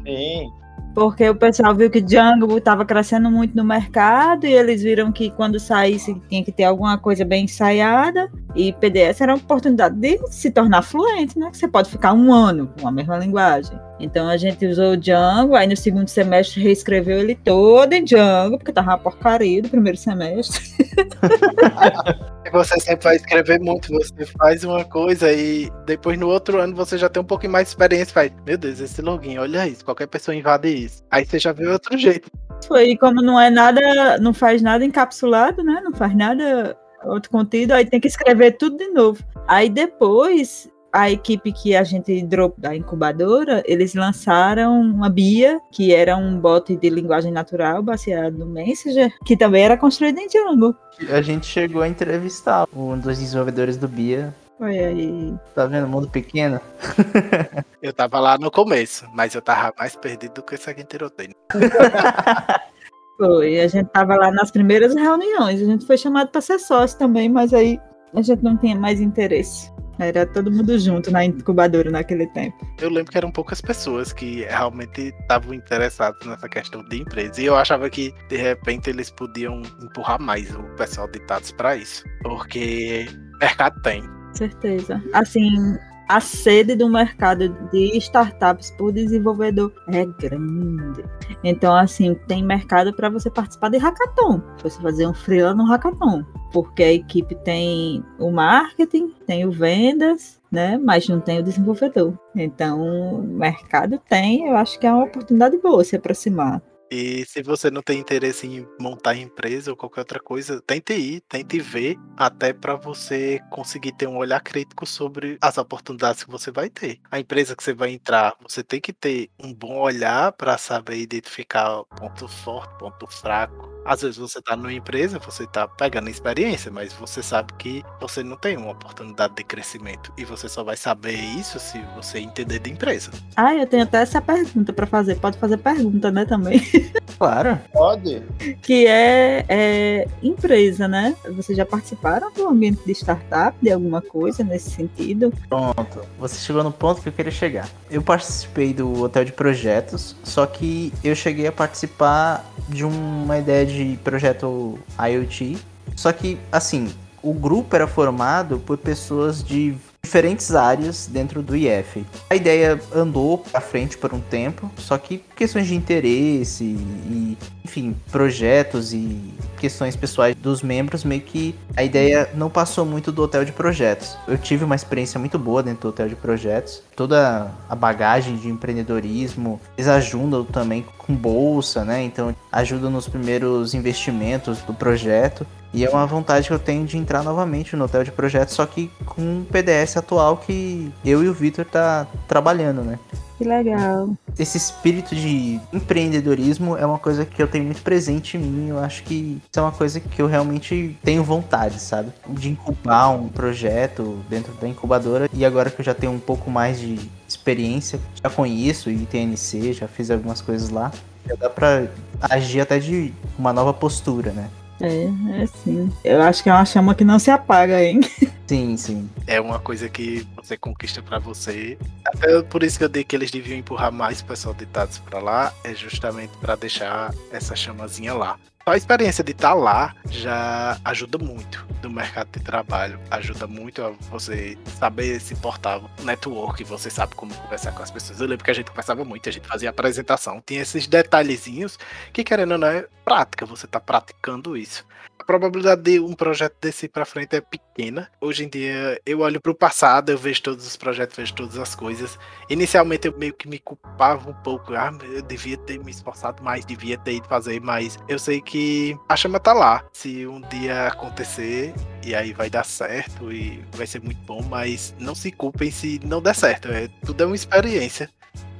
B: Sim.
D: Porque o pessoal viu que Django estava crescendo muito no mercado e eles viram que quando saísse tinha que ter alguma coisa bem ensaiada. E PDS era uma oportunidade de se tornar fluente, né? Que você pode ficar um ano com a mesma linguagem. Então a gente usou o Django, aí no segundo semestre reescreveu ele todo em Django, porque tava uma porcaria do primeiro semestre.
C: você sempre vai escrever muito, você faz uma coisa e depois no outro ano você já tem um pouquinho mais de experiência, faz, meu Deus, esse login, olha isso, qualquer pessoa invade isso. Aí você já vê outro jeito.
D: Foi, como não é nada, não faz nada encapsulado, né? Não faz nada outro conteúdo, aí tem que escrever tudo de novo. Aí depois a equipe que a gente dropou da incubadora, eles lançaram uma BIA, que era um bot de linguagem natural baseado no Messenger, que também era construído em Django.
E: A gente chegou a entrevistar um dos desenvolvedores do BIA.
D: Foi aí.
E: Tá vendo? Mundo pequeno.
C: eu tava lá no começo, mas eu tava mais perdido do que essa que tirotei.
D: Foi, a gente tava lá nas primeiras reuniões, a gente foi chamado para ser sócio também, mas aí a gente não tinha mais interesse. Era todo mundo junto na incubadora naquele tempo.
C: Eu lembro que eram poucas pessoas que realmente estavam interessadas nessa questão de empresa. E eu achava que, de repente, eles podiam empurrar mais o pessoal de Tatos para isso. Porque mercado tem.
D: certeza. Assim, a sede do mercado de startups por desenvolvedor é grande. Então, assim, tem mercado para você participar de hackathon. Você fazer um freela no hackathon. Porque a equipe tem o marketing, tem o vendas, né? Mas não tem o desenvolvedor. Então, mercado tem, eu acho que é uma oportunidade boa se aproximar.
C: E se você não tem interesse em montar empresa ou qualquer outra coisa, tente ir, tente ver, até para você conseguir ter um olhar crítico sobre as oportunidades que você vai ter. A empresa que você vai entrar, você tem que ter um bom olhar para saber identificar ponto forte, ponto fraco. Às vezes você tá numa empresa, você tá pegando experiência, mas você sabe que você não tem uma oportunidade de crescimento e você só vai saber isso se você entender de empresa.
D: Ah, eu tenho até essa pergunta para fazer. Pode fazer pergunta, né, também.
E: Claro.
B: Pode.
D: que é, é empresa, né? Vocês já participaram do ambiente de startup, de alguma coisa nesse sentido?
E: Pronto. Você chegou no ponto que eu queria chegar. Eu participei do hotel de projetos, só que eu cheguei a participar de uma ideia de projeto IoT. Só que, assim, o grupo era formado por pessoas de diferentes áreas dentro do IF. A ideia andou para frente por um tempo, só que questões de interesse e, enfim, projetos e questões pessoais dos membros, meio que a ideia não passou muito do hotel de projetos. Eu tive uma experiência muito boa dentro do hotel de projetos, toda a bagagem de empreendedorismo, eles ajudam também com bolsa, né? Então ajudam nos primeiros investimentos do projeto. E é uma vontade que eu tenho de entrar novamente no hotel de projetos, só que com o PDS atual que eu e o Vitor tá trabalhando, né?
D: Que legal.
E: Esse espírito de empreendedorismo é uma coisa que eu tenho muito presente em mim. Eu acho que isso é uma coisa que eu realmente tenho vontade, sabe? De incubar um projeto dentro da incubadora. E agora que eu já tenho um pouco mais de experiência, já conheço o ITNC, já fiz algumas coisas lá, já dá pra agir até de uma nova postura, né?
D: É, é sim. Eu acho que é uma chama que não se apaga, hein?
E: Sim, sim.
C: É uma coisa que você conquista pra você. Até por isso que eu dei que eles deviam empurrar mais o pessoal de Tados pra lá, é justamente pra deixar essa chamazinha lá. Só a experiência de estar lá já ajuda muito no mercado de trabalho. Ajuda muito a você saber se portar network, você sabe como conversar com as pessoas. Eu lembro que a gente conversava muito, a gente fazia apresentação. Tinha esses detalhezinhos que, querendo ou não, é prática. Você tá praticando isso. A probabilidade de um projeto desse ir frente é pequena. Hoje em dia, eu olho pro passado, eu vejo todos os projetos, vejo todas as coisas. Inicialmente, eu meio que me culpava um pouco. Ah, eu devia ter me esforçado mais, devia ter ido fazer mais. Eu sei que a chama tá lá. Se um dia acontecer, e aí vai dar certo e vai ser muito bom, mas não se culpem se não der certo. É, tudo é uma experiência.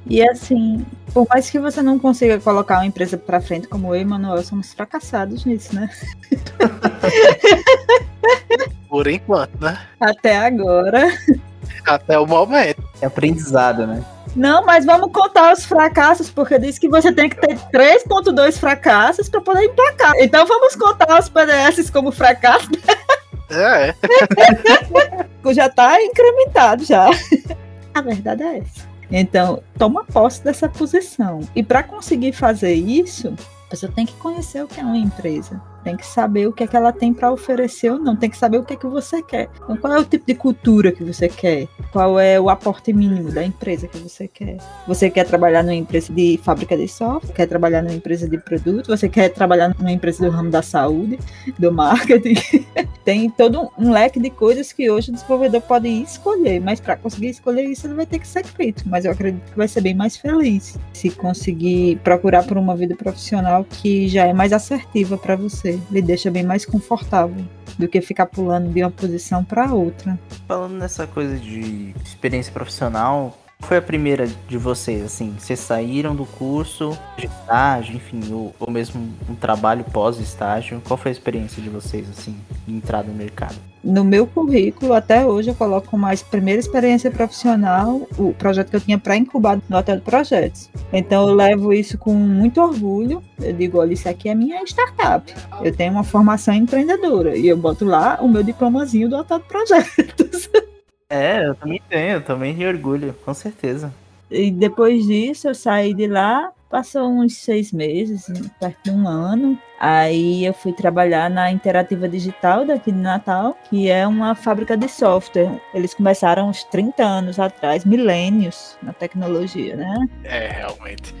D: E assim, por mais que você não consiga colocar uma empresa pra frente como eu e Manuel, somos fracassados nisso, né?
C: Por enquanto, né?
D: Até agora.
C: Até o momento.
E: É aprendizado, né?
D: Não, mas vamos contar os fracassos, porque diz que você tem que ter 3.2 fracassos para poder emplacar. Então vamos contar os PDS como fracasso,
C: É, é.
D: já tá incrementado já. A verdade é essa. Então, toma posse dessa posição. E para conseguir fazer isso, você tem que conhecer o que é uma empresa. Tem que saber o que é que ela tem para oferecer ou não. Tem que saber o que é que você quer. Então, qual é o tipo de cultura que você quer? Qual é o aporte mínimo da empresa que você quer? Você quer trabalhar numa empresa de fábrica de software? Quer trabalhar numa empresa de produto? Você quer trabalhar numa empresa do ramo da saúde, do marketing? tem todo um leque de coisas que hoje o desenvolvedor pode escolher, mas para conseguir escolher isso ele vai ter que ser crítico, mas eu acredito que vai ser bem mais feliz se conseguir procurar por uma vida profissional que já é mais assertiva para você, lhe deixa bem mais confortável do que ficar pulando de uma posição para outra.
E: Falando nessa coisa de experiência profissional, foi a primeira de vocês, assim? Vocês saíram do curso, de estágio, enfim, ou, ou mesmo um trabalho pós-estágio? Qual foi a experiência de vocês, assim, de entrada no mercado?
D: No meu currículo, até hoje, eu coloco como mais primeira experiência profissional o projeto que eu tinha pré-incubado no Hotel de Projetos. Então, eu levo isso com muito orgulho. Eu digo, olha, isso aqui é minha startup. Eu tenho uma formação empreendedora. E eu boto lá o meu diplomazinho do Hotel de Projetos.
E: É, eu também tenho, eu também me orgulho, com certeza.
D: E depois disso, eu saí de lá, passou uns seis meses, perto de um ano. Aí eu fui trabalhar na Interativa Digital daqui de Natal, que é uma fábrica de software. Eles começaram uns 30 anos atrás, milênios na tecnologia, né?
C: É, realmente.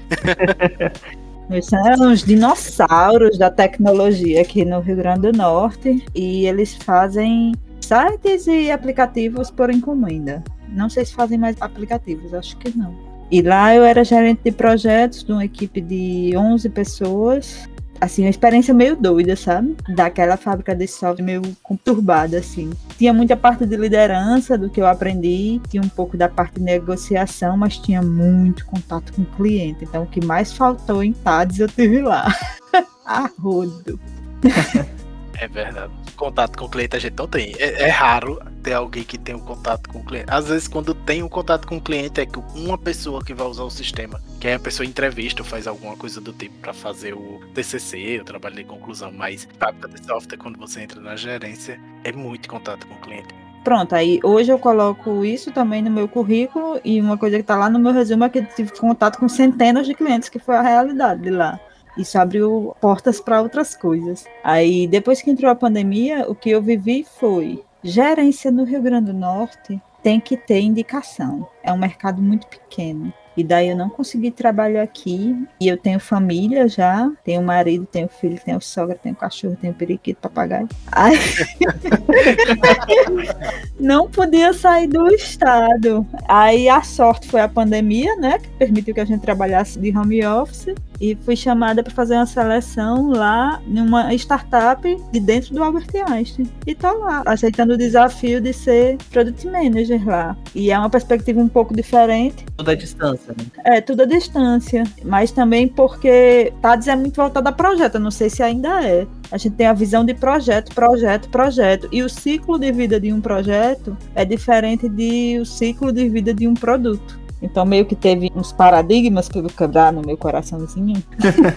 D: Eles são os dinossauros da tecnologia aqui no Rio Grande do Norte e eles fazem sites e aplicativos por encomenda. Não sei se fazem mais aplicativos, acho que não. E lá eu era gerente de projetos de uma equipe de 11 pessoas. Assim, uma experiência meio doida, sabe? Daquela fábrica de software meio conturbada, assim. Tinha muita parte de liderança do que eu aprendi, tinha um pouco da parte de negociação, mas tinha muito contato com o cliente. Então, o que mais faltou em TADS eu tive lá. Arrodo.
C: É verdade. Contato com o cliente a gente não tem. É, é raro ter alguém que tem um contato com o cliente. Às vezes, quando tem um contato com o cliente, é que uma pessoa que vai usar o sistema, que é a pessoa entrevista ou faz alguma coisa do tipo para fazer o TCC, o trabalho de conclusão. Mas fábrica de software, quando você entra na gerência, é muito contato com o cliente.
D: Pronto, aí hoje eu coloco isso também no meu currículo e uma coisa que está lá no meu resumo é que eu tive contato com centenas de clientes, que foi a realidade de lá. Isso abriu portas para outras coisas. Aí, depois que entrou a pandemia, o que eu vivi foi gerência no Rio Grande do Norte tem que ter indicação. É um mercado muito pequeno. E daí eu não consegui trabalhar aqui. E eu tenho família já. Tenho marido, tenho filho, tenho sogra, tenho cachorro, tenho periquito, papagaio. Aí... não podia sair do estado. Aí a sorte foi a pandemia, né? Que permitiu que a gente trabalhasse de home office. E fui chamada para fazer uma seleção lá numa startup de dentro do Albert Einstein. E tô lá, aceitando o desafio de ser product manager lá. E é uma perspectiva um pouco diferente.
E: Tudo à distância, né?
D: É, tudo à distância. Mas também porque TADS é muito voltada a projeto, eu não sei se ainda é. A gente tem a visão de projeto, projeto, projeto. E o ciclo de vida de um projeto é diferente de o ciclo de vida de um produto. Então meio que teve uns paradigmas que eu vou quebrar no meu coraçãozinho.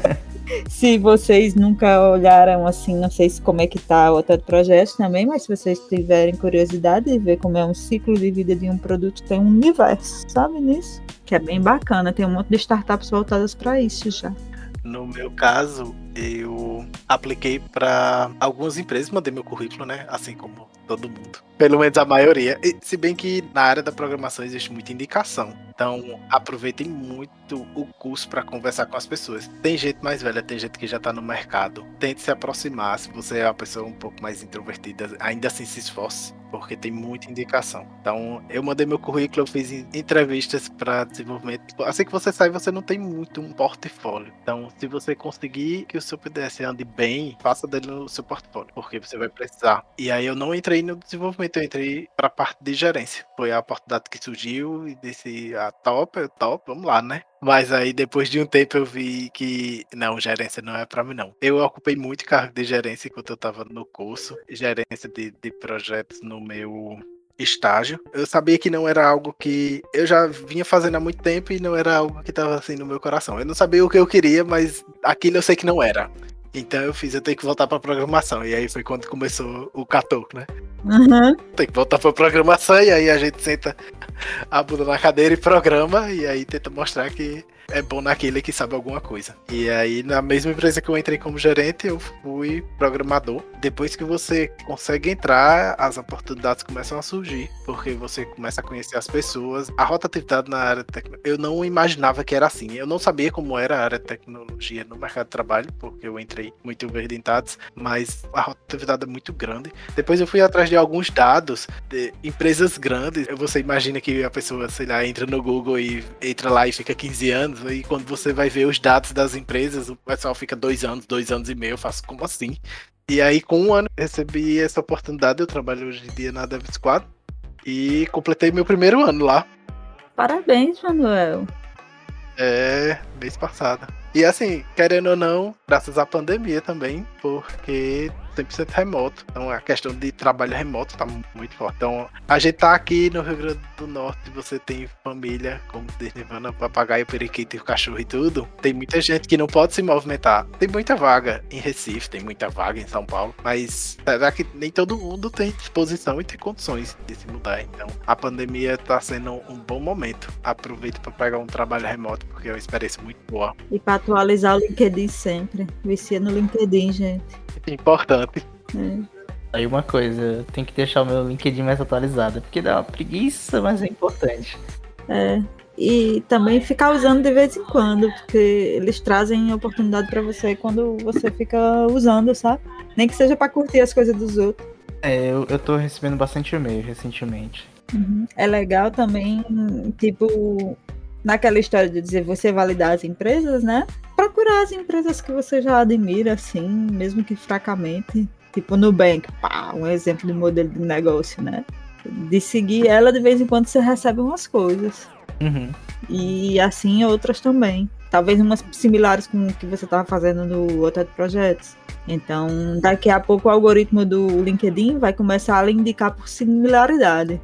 D: se vocês nunca olharam assim, não sei se como é que tá o outro projeto também, mas se vocês tiverem curiosidade de ver como é um ciclo de vida de um produto, tem um universo, sabe nisso? Que é bem bacana, tem um monte de startups voltadas para isso já.
C: No meu caso, eu apliquei para algumas empresas, mandei meu currículo, né? Assim como todo mundo. Pelo menos a maioria. E, se bem que na área da programação existe muita indicação. Então, aproveitem muito o curso para conversar com as pessoas. Tem gente mais velha, tem gente que já está no mercado. Tente se aproximar. Se você é uma pessoa um pouco mais introvertida, ainda assim se esforce porque tem muita indicação. Então, eu mandei meu currículo, eu fiz entrevistas para desenvolvimento. Assim que você sai, você não tem muito um portfólio. Então, se você conseguir que o seu PDS ande bem, faça dele no seu portfólio, porque você vai precisar. E aí eu não entrei no desenvolvimento, eu entrei para a parte de gerência. Foi a oportunidade que surgiu e disse, ah, top, top, vamos lá, né? Mas aí depois de um tempo eu vi que não, gerência não é para mim não. Eu ocupei muito cargo de gerência enquanto eu estava no curso, gerência de, de projetos no meu estágio. Eu sabia que não era algo que eu já vinha fazendo há muito tempo e não era algo que estava assim no meu coração. Eu não sabia o que eu queria, mas aquilo eu sei que não era. Então eu fiz, eu tenho que voltar para programação. E aí foi quando começou o Catoco, né?
D: Uhum.
C: Tem que voltar para programação e aí a gente senta a bunda na cadeira e programa e aí tenta mostrar que é bom naquele que sabe alguma coisa. E aí, na mesma empresa que eu entrei como gerente, eu fui programador. Depois que você consegue entrar, as oportunidades começam a surgir, porque você começa a conhecer as pessoas. A rotatividade na área de tecnologia, eu não imaginava que era assim. Eu não sabia como era a área de tecnologia no mercado de trabalho, porque eu entrei muito verde em dados, mas a rotatividade é muito grande. Depois eu fui atrás de alguns dados de empresas grandes. Você imagina que a pessoa, sei lá, entra no Google e entra lá e fica 15 anos anos, e quando você vai ver os dados das empresas, o pessoal fica dois anos, dois anos e meio, eu faço como assim? E aí, com um ano, recebi essa oportunidade, eu trabalho hoje em dia na Dev Squad, e completei meu primeiro ano lá.
D: Parabéns, Manuel.
C: É, mês passado. E assim, querendo ou não, graças à pandemia também, porque 100% remoto. Então a questão de trabalho remoto tá muito forte. Então a gente tá aqui no Rio Grande do Norte, você tem família, como Desnivana, papagaio, periquito e o cachorro e tudo. Tem muita gente que não pode se movimentar. Tem muita vaga em Recife, tem muita vaga em São Paulo, mas será que nem todo mundo tem disposição e tem condições de se mudar? Então a pandemia tá sendo um bom momento. Aproveito para pegar um trabalho remoto, porque é uma experiência muito boa.
D: E para atualizar o LinkedIn sempre. Vicia no LinkedIn, gente.
C: Importante.
D: É.
E: Aí uma coisa, tem que deixar o meu LinkedIn mais atualizado, porque dá uma preguiça, mas é importante.
D: É. E também ficar usando de vez em quando, porque eles trazem oportunidade para você quando você fica usando, sabe? Nem que seja para curtir as coisas dos outros.
E: É, eu, eu tô recebendo bastante e-mail recentemente.
D: Uhum. É legal também, tipo, naquela história de dizer você validar as empresas, né? Procurar as empresas que você já admira, assim, mesmo que fracamente. Tipo Nubank, pá, um exemplo de modelo de negócio, né? De seguir ela, de vez em quando você recebe umas coisas.
E: Uhum.
D: E assim outras também. Talvez umas similares com o que você estava fazendo no outro projetos. Então, daqui a pouco o algoritmo do LinkedIn vai começar a lhe indicar por similaridade.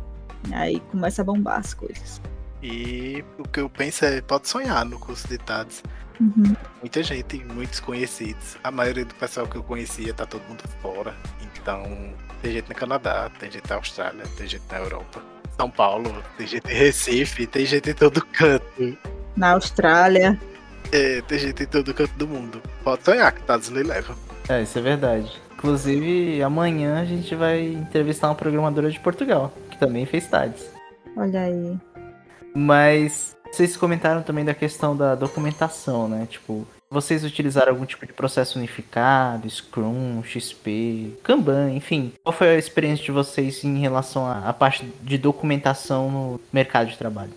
D: Aí começa a bombar as coisas.
C: E o que eu penso é, pode sonhar no curso de TADS.
D: Uhum.
C: Muita gente, muitos conhecidos. A maioria do pessoal que eu conhecia tá todo mundo fora. Então, tem gente no Canadá, tem gente na Austrália, tem gente na Europa. São Paulo, tem gente em Recife, tem gente em todo canto.
D: Na Austrália.
C: É, tem gente em todo canto do mundo. Pode sonhar que TADS lhe leva.
E: É, isso é verdade. Inclusive, amanhã a gente vai entrevistar uma programadora de Portugal, que também fez TADS.
D: Olha aí.
E: Mas vocês comentaram também da questão da documentação, né? Tipo, vocês utilizaram algum tipo de processo unificado, Scrum, XP, Kanban, enfim. Qual foi a experiência de vocês em relação à à parte de documentação no mercado de trabalho?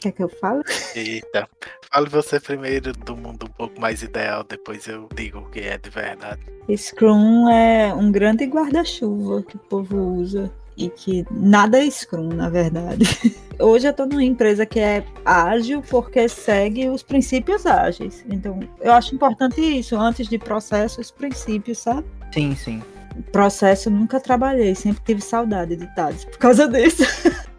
D: Quer que eu fale?
C: Eita. Fale você primeiro do mundo um pouco mais ideal, depois eu digo o que é de verdade.
D: Scrum é um grande guarda-chuva que o povo usa e que nada é Scrum, na verdade. Hoje eu tô numa empresa que é ágil porque segue os princípios ágeis. Então, eu acho importante isso, antes de processo, os princípios, sabe?
E: Sim, sim.
D: Processo nunca trabalhei, sempre tive saudade de TADS por causa disso.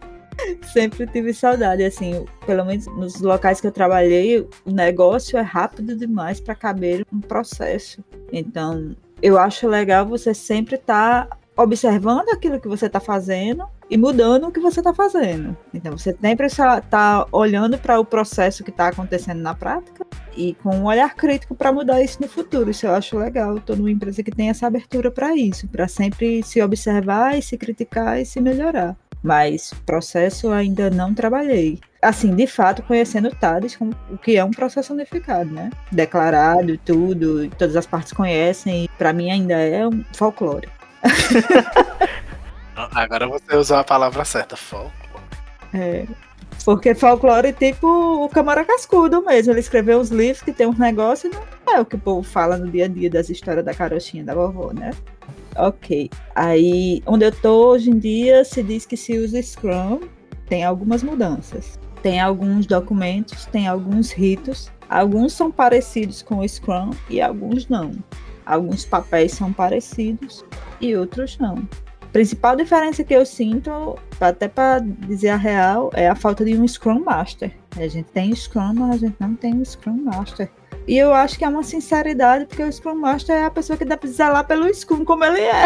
D: sempre tive saudade, assim, pelo menos nos locais que eu trabalhei, o negócio é rápido demais para caber um processo. Então, eu acho legal você sempre estar observando aquilo que você está fazendo e mudando o que você está fazendo. Então, você sempre está olhando para o processo que está acontecendo na prática e com um olhar crítico para mudar isso no futuro. Isso eu acho legal. Estou numa empresa que tem essa abertura para isso, para sempre se observar e se criticar e se melhorar. Mas processo ainda não trabalhei. Assim, de fato, conhecendo o TADES, o que é um processo unificado, né? Declarado, tudo, todas as partes conhecem, para mim ainda é um folclore.
C: Agora você usou a palavra certa, foco.
D: É, porque folclore é tipo o Camara Cascudo mesmo. Ele escreveu uns livros que tem uns negócios e não é o que o povo fala no dia a dia das histórias da carochinha da vovó, né? Ok. Aí, onde eu tô hoje em dia, se diz que se usa Scrum, tem algumas mudanças. Tem alguns documentos, tem alguns ritos. Alguns são parecidos com o Scrum e alguns não. Alguns papéis são parecidos e outros não. A principal diferença que eu sinto, até para dizer a real, é a falta de um Scrum Master. A gente tem Scrum, mas a gente não tem um Scrum Master. E eu acho que é uma sinceridade, porque o Scrum Master é a pessoa que dá pra zelar pelo Scrum como ele é.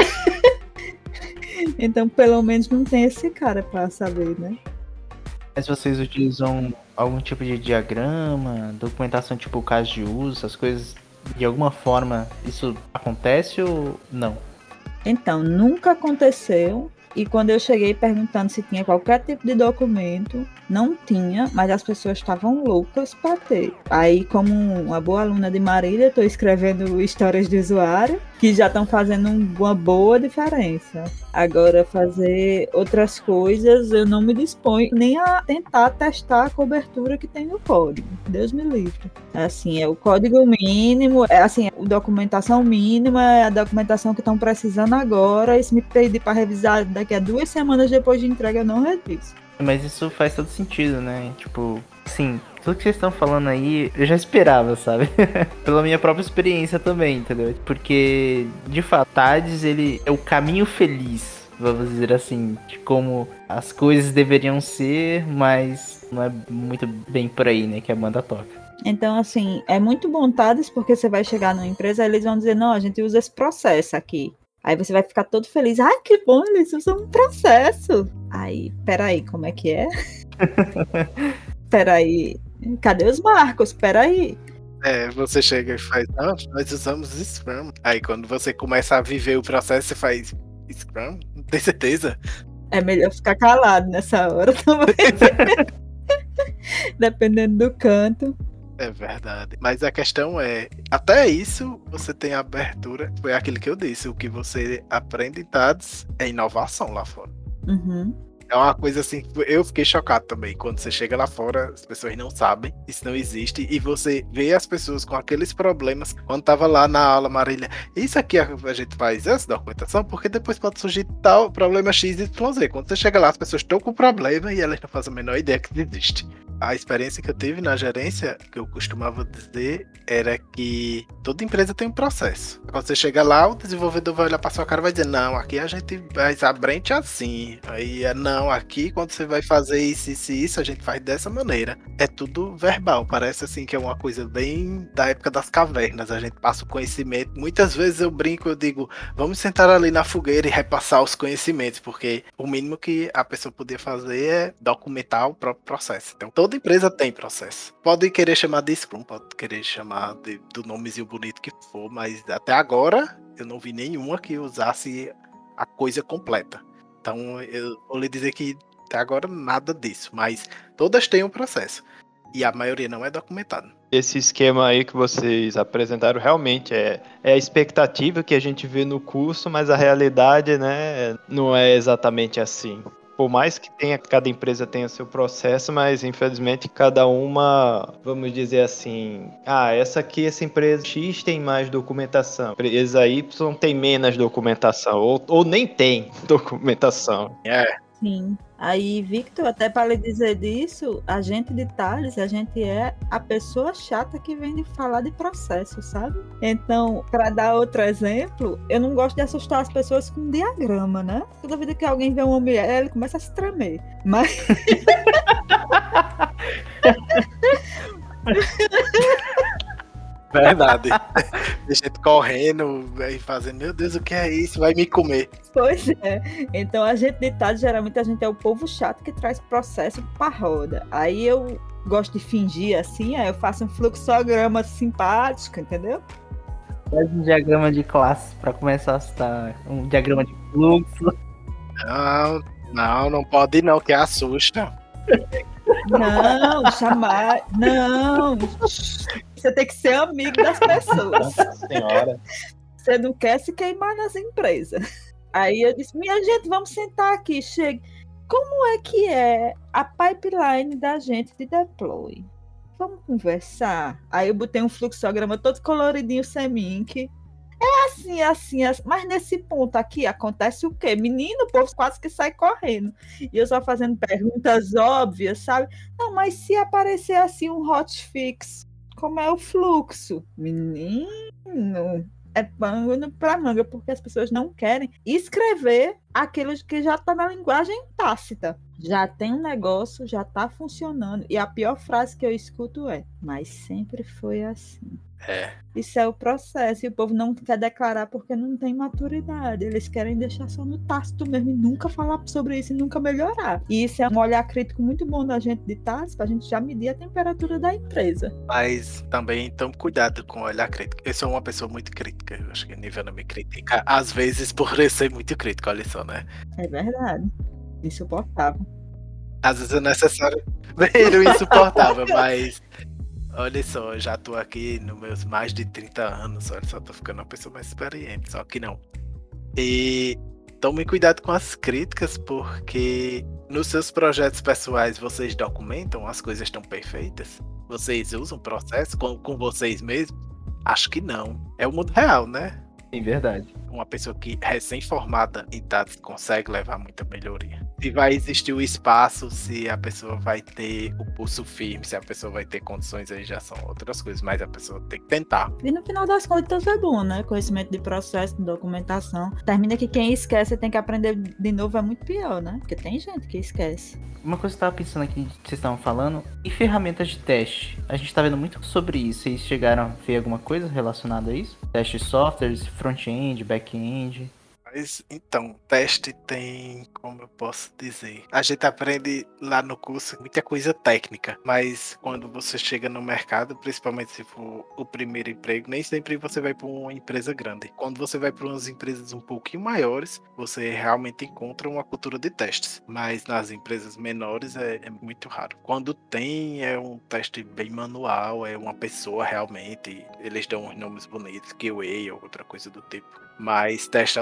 D: então, pelo menos não tem esse cara para saber, né?
E: Mas vocês utilizam algum tipo de diagrama, documentação tipo caso de uso, essas coisas, de alguma forma isso acontece ou não?
D: Então, nunca aconteceu. E quando eu cheguei perguntando se tinha qualquer tipo de documento, não tinha, mas as pessoas estavam loucas para ter. Aí, como uma boa aluna de Marília, estou escrevendo histórias de usuário que já estão fazendo uma boa diferença. Agora, fazer outras coisas, eu não me disponho nem a tentar testar a cobertura que tem no código. Deus me livre. Assim, é o código mínimo, é assim, a documentação mínima, é a documentação que estão precisando agora. E se me pedir para revisar daqui a duas semanas depois de entrega, eu não reviso.
E: Mas isso faz todo sentido, né? Tipo, sim, tudo que vocês estão falando aí, eu já esperava, sabe? Pela minha própria experiência também, entendeu? Porque, de fato, Tades, ele é o caminho feliz vamos dizer assim, de como as coisas deveriam ser, mas não é muito bem por aí, né, que a banda toca.
D: Então, assim, é muito bom Tades, porque você vai chegar numa empresa e eles vão dizer, não, a gente usa esse processo aqui. Aí você vai ficar todo feliz. Ai, que bom, eles usam um processo. Aí, peraí, como é que é? peraí, cadê os marcos? Peraí.
C: É, você chega e faz, não, nós usamos Scrum. Aí quando você começa a viver o processo, você faz Scrum? Tem certeza?
D: É melhor ficar calado nessa hora também. Dependendo do canto.
C: É verdade. Mas a questão é, até isso você tem abertura. Foi aquilo que eu disse. O que você aprende em TADS é inovação lá fora.
D: Uhum.
C: É uma coisa assim, eu fiquei chocado também. Quando você chega lá fora, as pessoas não sabem, isso não existe, e você vê as pessoas com aqueles problemas. Quando tava lá na aula, Marília, isso aqui a gente faz essa documentação, porque depois pode surgir tal problema X, Y, Z. Quando você chega lá, as pessoas estão com problema e elas não fazem a menor ideia que existe a experiência que eu tive na gerência, que eu costumava dizer, era que toda empresa tem um processo. Quando você chega lá, o desenvolvedor vai olhar para sua cara e vai dizer: Não, aqui a gente faz a brente assim. Aí é não, aqui quando você vai fazer isso, isso isso, a gente faz dessa maneira. É tudo verbal. Parece assim que é uma coisa bem da época das cavernas. A gente passa o conhecimento. Muitas vezes eu brinco, eu digo: Vamos sentar ali na fogueira e repassar os conhecimentos, porque o mínimo que a pessoa podia fazer é documentar o próprio processo. Então, toda empresa tem processo. Pode querer chamar de Scrum, pode querer chamar de, do nomezinho bonito que for, mas até agora eu não vi nenhuma que usasse a coisa completa. Então eu vou lhe dizer que até agora nada disso, mas todas têm um processo. E a maioria não é documentado.
B: Esse esquema aí que vocês apresentaram realmente é, é a expectativa que a gente vê no curso, mas a realidade, né, não é exatamente assim por mais que tenha cada empresa tenha seu processo, mas infelizmente cada uma, vamos dizer assim, ah, essa aqui essa empresa X tem mais documentação, empresa Y tem menos documentação ou, ou nem tem documentação.
C: É.
D: Sim. Aí, Victor, até para lhe dizer disso, a gente de Thales, a gente é a pessoa chata que vem de falar de processo, sabe? Então, para dar outro exemplo, eu não gosto de assustar as pessoas com um diagrama, né? Toda vida que alguém vê uma mulher, ele começa a se tremer. Mas.
C: Verdade. gente correndo e fazendo, meu Deus, o que é isso? Vai me comer.
D: Pois é. Então a gente ditado, geralmente a gente é o povo chato que traz processo pra roda. Aí eu gosto de fingir assim, aí eu faço um fluxograma simpático, entendeu?
E: Faz um diagrama de classe para começar a citar. Um diagrama de fluxo.
C: Não, não, não pode não, que assusta.
D: Não, chamar. Não. Você tem que ser amigo das pessoas.
B: Nossa senhora.
D: Você não quer se queimar nas empresas. Aí eu disse: minha gente, vamos sentar aqui. Chega. Como é que é a pipeline da gente de deploy? Vamos conversar. Aí eu botei um fluxograma todo coloridinho semink. É assim, assim, assim, mas nesse ponto aqui acontece o quê? Menino, o povo quase que sai correndo. E eu só fazendo perguntas óbvias, sabe? Não, mas se aparecer assim um hotfix, como é o fluxo? Menino, é pano para manga, porque as pessoas não querem escrever aquilo que já está na linguagem tácita. Já tem um negócio, já está funcionando. E a pior frase que eu escuto é: Mas sempre foi assim.
C: É.
D: Isso é o processo. E o povo não quer declarar porque não tem maturidade. Eles querem deixar só no tácito mesmo e nunca falar sobre isso e nunca melhorar. E isso é um olhar crítico muito bom da gente de tácito, a gente já medir a temperatura da empresa.
C: Mas também tome cuidado com o olhar crítico. Eu sou uma pessoa muito crítica. Eu acho que a Nívia não me critica. Às vezes por ser muito crítico, olha só, né?
D: É verdade. Insuportável.
C: Às vezes é necessário ver o insuportável, mas Olha só, eu já tô aqui nos meus mais de 30 anos, olha só, tô ficando uma pessoa mais experiente, só que não. E tome cuidado com as críticas, porque nos seus projetos pessoais vocês documentam, as coisas estão perfeitas? Vocês usam processo com, com vocês mesmos? Acho que não. É o mundo real, né?
E: Sim, verdade.
C: Uma pessoa que recém-formada em dados consegue levar muita melhoria. Se vai existir o espaço, se a pessoa vai ter o pulso firme, se a pessoa vai ter condições aí já são outras coisas, mas a pessoa tem que tentar.
D: E no final das contas é bom, né? Conhecimento de processo, de documentação. Termina que quem esquece tem que aprender de novo é muito pior, né? Porque tem gente que esquece.
E: Uma coisa que eu tava pensando aqui, que vocês estavam falando, e ferramentas de teste? A gente tá vendo muito sobre isso. Vocês chegaram a ver alguma coisa relacionada a isso? Teste de softwares, front-end, back-end?
C: Mas então, teste tem, como eu posso dizer, a gente aprende lá no curso muita coisa técnica, mas quando você chega no mercado, principalmente se for o primeiro emprego, nem sempre você vai para uma empresa grande. Quando você vai para umas empresas um pouquinho maiores, você realmente encontra uma cultura de testes, mas nas empresas menores é, é muito raro. Quando tem, é um teste bem manual, é uma pessoa realmente, eles dão uns nomes bonitos, QA ou outra coisa do tipo. Mas teste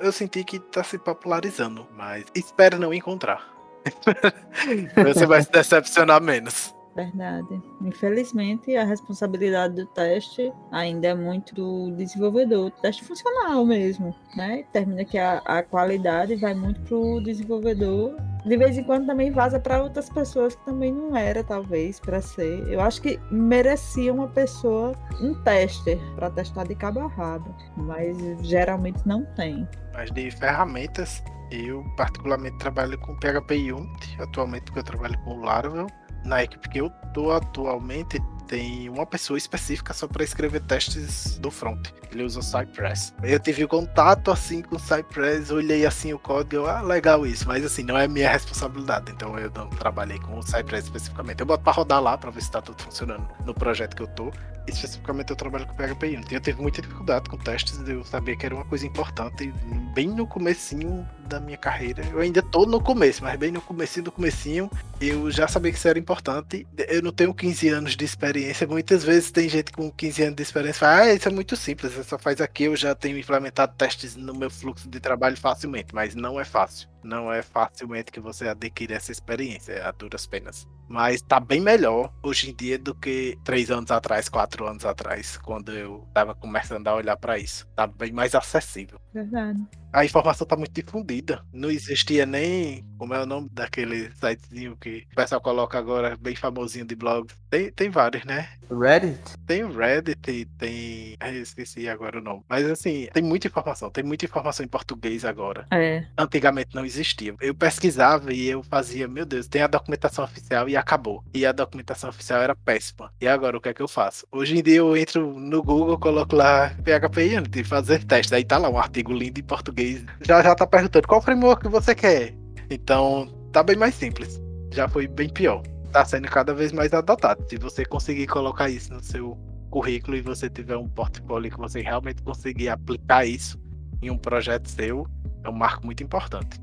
C: eu senti que tá se popularizando, mas espero não encontrar. Você vai se decepcionar menos.
D: Verdade. Infelizmente, a responsabilidade do teste ainda é muito do desenvolvedor. Teste funcional mesmo, né? Termina que a, a qualidade vai muito pro desenvolvedor. De vez em quando também vaza para outras pessoas que também não era, talvez, para ser. Eu acho que merecia uma pessoa, um tester, para testar de cabo a rabo. Mas geralmente não tem.
C: Mas de ferramentas, eu particularmente trabalho com PHP Unity, atualmente porque eu trabalho com Laravel na equipe que eu tô atualmente tem uma pessoa específica só para escrever testes do front. Ele usa o Cypress. Eu tive contato assim com o Cypress, olhei assim o código, ah, legal isso, mas assim, não é minha responsabilidade, então eu não trabalhei com o Cypress especificamente. Eu boto para rodar lá para ver se tá tudo funcionando no projeto que eu tô. Especificamente eu trabalho com PHP. Eu tive muita dificuldade com testes, eu sabia que era uma coisa importante, bem no comecinho da minha carreira. Eu ainda tô no começo, mas bem no comecinho do comecinho, eu já sabia que isso era importante. Eu não tenho 15 anos de experiência. Muitas vezes tem gente com 15 anos de experiência fala, ah, isso é muito simples, você só faz aqui, eu já tenho implementado testes no meu fluxo de trabalho facilmente, mas não é fácil. Não é facilmente que você adquire essa experiência, é a duras penas. Mas tá bem melhor hoje em dia do que três anos atrás, quatro anos atrás, quando eu tava começando a olhar para isso. Tá bem mais acessível.
D: Verdade.
C: A informação tá muito difundida. Não existia nem. Como é o nome daquele sitezinho que o pessoal coloca agora, bem famosinho de blog? Tem, tem vários, né?
E: Reddit?
C: Tem o Reddit, tem. Eu esqueci agora o nome. Mas assim, tem muita informação. Tem muita informação em português agora.
D: É.
C: Antigamente não existia. Eu pesquisava e eu fazia, meu Deus, tem a documentação oficial e acabou. E a documentação oficial era péssima. E agora o que é que eu faço? Hoje em dia eu entro no Google, coloco lá PHP Unity, fazer teste. Aí tá lá um artigo lindo em português já já tá perguntando qual framework você quer. Então, tá bem mais simples. Já foi bem pior. Tá sendo cada vez mais adotado. Se você conseguir colocar isso no seu currículo e você tiver um portfólio que você realmente conseguir aplicar isso em um projeto seu, é um marco muito importante.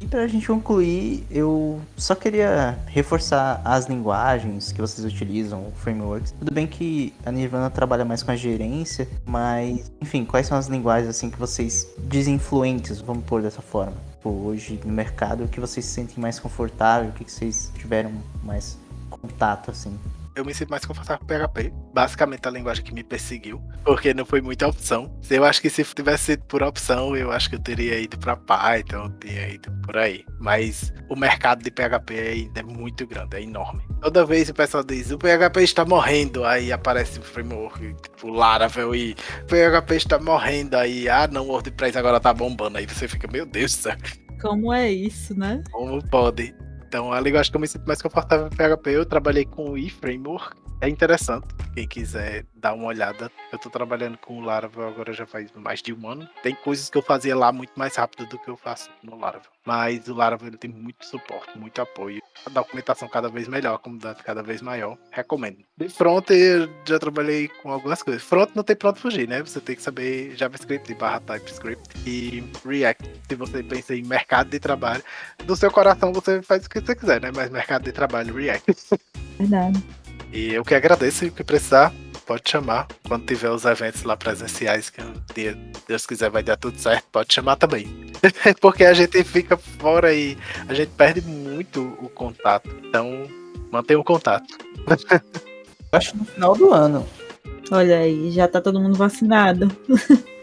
E: E pra gente concluir, eu só queria reforçar as linguagens que vocês utilizam, frameworks. Tudo bem que a Nirvana trabalha mais com a gerência, mas, enfim, quais são as linguagens assim que vocês desinfluentes, vamos pôr dessa forma? Tipo, hoje no mercado, o que vocês se sentem mais confortável, o que vocês tiveram mais contato assim?
C: Eu me sinto mais confortável com PHP. Basicamente a linguagem que me perseguiu, porque não foi muita opção. Eu acho que se tivesse sido por opção, eu acho que eu teria ido para Python, teria ido por aí. Mas o mercado de PHP ainda é muito grande, é enorme. Toda vez o pessoal diz, o PHP está morrendo, aí aparece o framework, tipo Laravel e o PHP está morrendo, aí, ah não, o WordPress agora tá bombando, aí você fica, meu Deus do céu.
D: Como é isso, né?
C: Como pode? Então, a linguagem que eu me sinto mais confortável em PHP, eu trabalhei com o eFramework. É interessante, quem quiser dar uma olhada. Eu tô trabalhando com o Laravel agora já faz mais de um ano. Tem coisas que eu fazia lá muito mais rápido do que eu faço no Laravel. Mas o Laravel tem muito suporte, muito apoio. Documentação cada vez melhor, a comunidade cada vez maior. Recomendo. De front, eu já trabalhei com algumas coisas. Front não tem pronto fugir, né? Você tem que saber JavaScript barra TypeScript e React. Se você pensa em mercado de trabalho, no seu coração você faz o que você quiser, né? Mas mercado de trabalho, React.
D: Verdade.
C: E eu que agradeço e o que precisar, pode chamar. Quando tiver os eventos lá presenciais, que um dia, Deus quiser, vai dar tudo certo, pode chamar também. Porque a gente fica fora e a gente perde muito o contato. Então, mantenha o contato.
E: Acho no final do ano.
D: Olha aí, já tá todo mundo vacinado.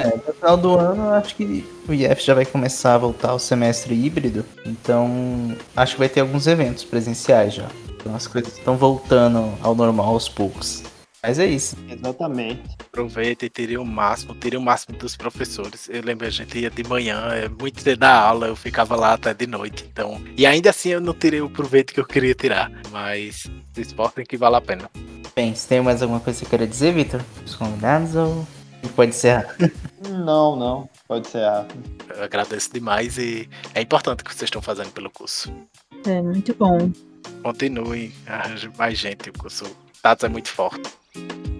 E: É, final do ano, eu acho que o IF já vai começar a voltar ao semestre híbrido. Então, acho que vai ter alguns eventos presenciais já. Então as coisas estão voltando ao normal aos poucos. Mas é isso.
B: Exatamente.
C: Aproveita e tire o máximo, tire o máximo dos professores. Eu lembro, a gente ia de manhã, é muito cedo da aula, eu ficava lá até de noite. Então, e ainda assim eu não tirei o proveito que eu queria tirar. Mas se esforcem que vale a pena.
E: Bem, se tem mais alguma coisa que você queira dizer, Vitor? Os convidados ou pode encerrar?
B: Não, não. Pode ser rápido.
C: Eu agradeço demais e é importante o que vocês estão fazendo pelo curso.
D: É muito bom.
C: Continuem, arranjem mais gente, o curso Tatos é muito forte. you